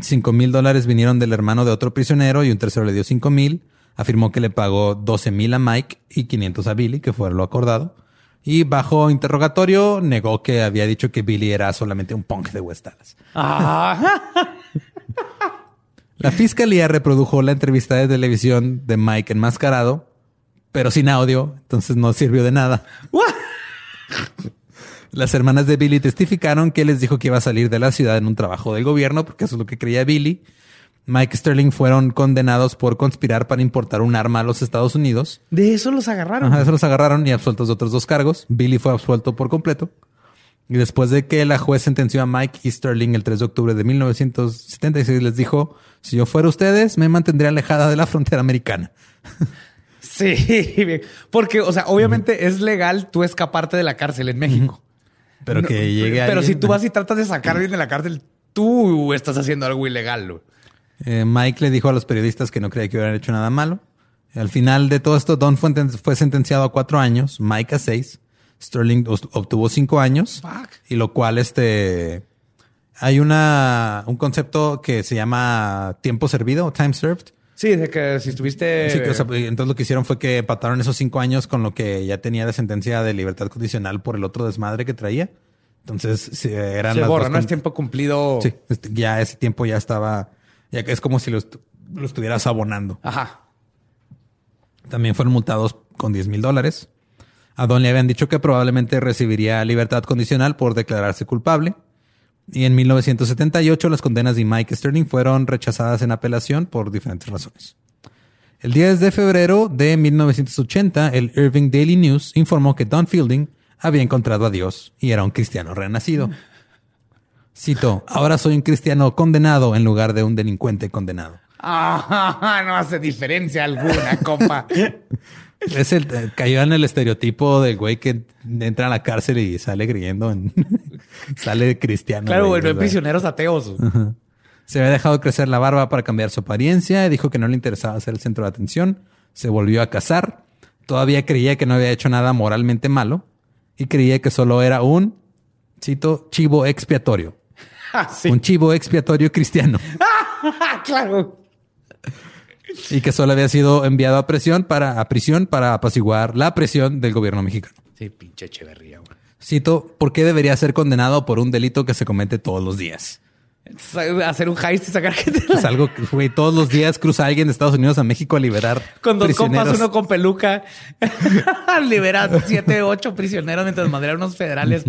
5 mil dólares vinieron del hermano de otro prisionero y un tercero le dio 5 mil. Afirmó que le pagó 12 mil a Mike y 500 a Billy, que fue lo acordado. Y bajo interrogatorio negó que había dicho que Billy era solamente un punk de West Dallas. Ah. La fiscalía reprodujo la entrevista de televisión de Mike enmascarado, pero sin audio, entonces no sirvió de nada. Las hermanas de Billy testificaron que les dijo que iba a salir de la ciudad en un trabajo del gobierno, porque eso es lo que creía Billy. Mike Sterling fueron condenados por conspirar para importar un arma a los Estados Unidos. De eso los agarraron. Ajá, eso los agarraron y absueltos de otros dos cargos. Billy fue absuelto por completo. Y después de que la juez sentenció a Mike y Sterling el 3 de octubre de 1976, les dijo, si yo fuera ustedes, me mantendría alejada de la frontera americana. Sí, bien. porque, o sea, obviamente es legal tú escaparte de la cárcel en México. Pero No, que llegue Pero si tú vas y tratas de sacar a alguien de la cárcel, tú estás haciendo algo ilegal. Eh, Mike le dijo a los periodistas que no creía que hubieran hecho nada malo. Al final de todo esto, Don fue, enten- fue sentenciado a cuatro años, Mike a seis, Sterling obtuvo cinco años, y lo cual este hay una un concepto que se llama tiempo servido o time served. Sí, de que si estuviste. Sí, que, o sea, entonces lo que hicieron fue que empataron esos cinco años con lo que ya tenía de sentencia de libertad condicional por el otro desmadre que traía. Entonces eran se las borra, dos no es tiempo cumplido. Sí, este, ya ese tiempo ya estaba, ya que es como si lo, estu- lo estuvieras abonando. Ajá. También fueron multados con 10 mil dólares. A Don le habían dicho que probablemente recibiría libertad condicional por declararse culpable. Y en 1978 las condenas de Mike Sterling fueron rechazadas en apelación por diferentes razones. El 10 de febrero de 1980, el Irving Daily News informó que Don Fielding había encontrado a Dios y era un cristiano renacido. Cito, ahora soy un cristiano condenado en lugar de un delincuente condenado. Ah, no hace diferencia alguna, compa. Es el, cayó en el estereotipo del güey que entra a la cárcel y sale creyendo en... sale cristiano. claro, güey, no hay o sea. prisioneros ateos. Se había dejado crecer la barba para cambiar su apariencia y dijo que no le interesaba ser el centro de atención. Se volvió a casar. Todavía creía que no había hecho nada moralmente malo y creía que solo era un, cito, chivo expiatorio. Ah, sí. Un chivo expiatorio cristiano. Ah, claro. y que solo había sido enviado a prisión para, a prisión para apaciguar la presión del gobierno mexicano. Sí, pinche Echeverría, güey. Cito, ¿por qué debería ser condenado por un delito que se comete todos los días? Hacer un heist y sacar gente Es algo que, güey, todos los días cruza alguien de Estados Unidos a México a liberar Con dos compas, prisioneros. uno con peluca. Liberar siete, ocho prisioneros mientras madrear unos federales.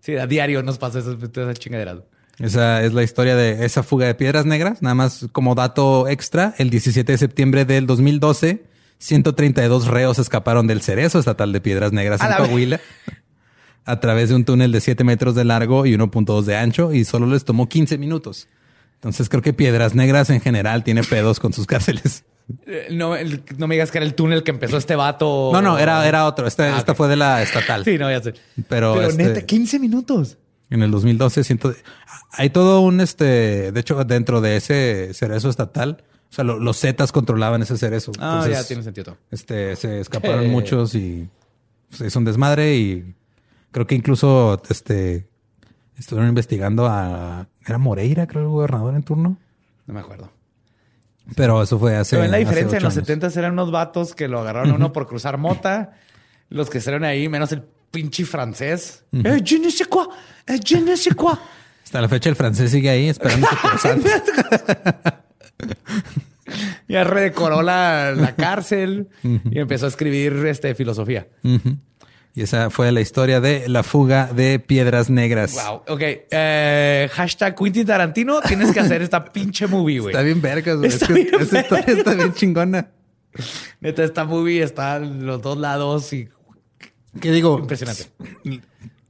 Sí, a diario nos pasa eso, esa chingadera. Esa es la historia de esa fuga de piedras negras. Nada más como dato extra, el 17 de septiembre del 2012, 132 reos escaparon del cerezo estatal de piedras negras A en la Coahuila a través de un túnel de 7 metros de largo y 1.2 de ancho y solo les tomó 15 minutos. Entonces creo que Piedras Negras en general tiene pedos con sus cárceles. Eh, No, no me digas que era el túnel que empezó este vato. No, no, era, era otro. Esta, Ah, esta fue de la estatal. Sí, no, ya sé. Pero, Pero este, neta, 15 minutos. En el 2012, ciento... hay todo un, este, de hecho, dentro de ese cerezo estatal, o sea, lo- los Zetas controlaban ese cerezo. Ah, Entonces, ya tiene sentido. todo. Este, se escaparon muchos y se hizo un desmadre y creo que incluso, este, estuvieron investigando a, era Moreira, creo, el gobernador en turno. No me acuerdo. Pero eso fue hace. Pero en la diferencia, en los años. 70 eran unos vatos que lo agarraron a uno por cruzar mota. Los que salieron ahí, menos el pinche francés. Eh, je ne sais quoi. Eh, je ne sais quoi. Hasta la fecha el francés sigue ahí esperando. Ya redecoró la, la cárcel y empezó a escribir este, filosofía. Y esa fue la historia de la fuga de piedras negras. Wow. Ok. Eh, hashtag Quentin Tarantino. Tienes que hacer esta pinche movie, güey. Está bien vergas, güey. Está Es que bien esa historia está bien chingona. Neta, esta movie está en los dos lados y ¿Qué digo? impresionante.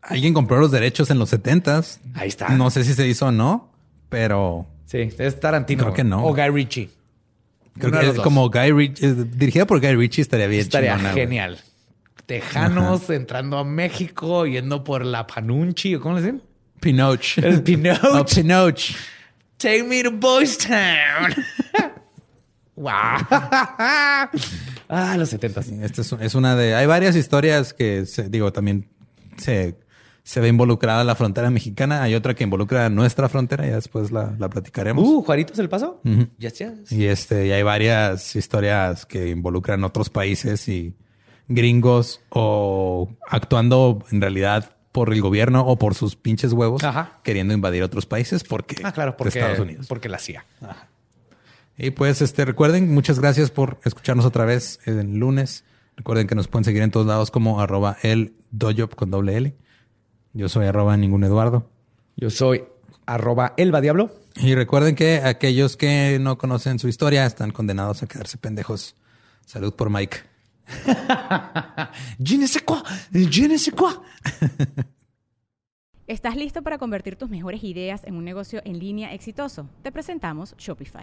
Alguien compró los derechos en los setentas. Ahí está. No sé si se hizo o no, pero Sí, es Tarantino. Creo que no. O Guy Ritchie. creo Uno que dos. como Guy Ritchie, dirigida por Guy Ritchie estaría bien Estaría chingona, güey. genial. Tejanos entrando a México, yendo por la Panunchi, ¿o ¿cómo le dicen? Pinoch. El Pinoch. Oh, Pinoch. Take me to Boys Town. wow. ah, los setentas. Esta es, es una de. Hay varias historias que se- digo también se, se ve involucrada la frontera mexicana. Hay otra que involucra nuestra frontera. Ya después la, la platicaremos. Uh, Juaritos el paso. Yes, yes. Y este, y hay varias historias que involucran otros países y gringos o actuando en realidad por el gobierno o por sus pinches huevos Ajá. queriendo invadir otros países porque Ah, claro, de porque, Estados Unidos. porque la hacía. Y pues este recuerden, muchas gracias por escucharnos otra vez el lunes. Recuerden que nos pueden seguir en todos lados como arroba el dojo con doble L. Yo soy arroba ningún Eduardo. Yo soy arroba Elba Diablo. Y recuerden que aquellos que no conocen su historia están condenados a quedarse pendejos. Salud por Mike. ¿Estás listo para convertir tus mejores ideas en un negocio en línea exitoso? Te presentamos Shopify.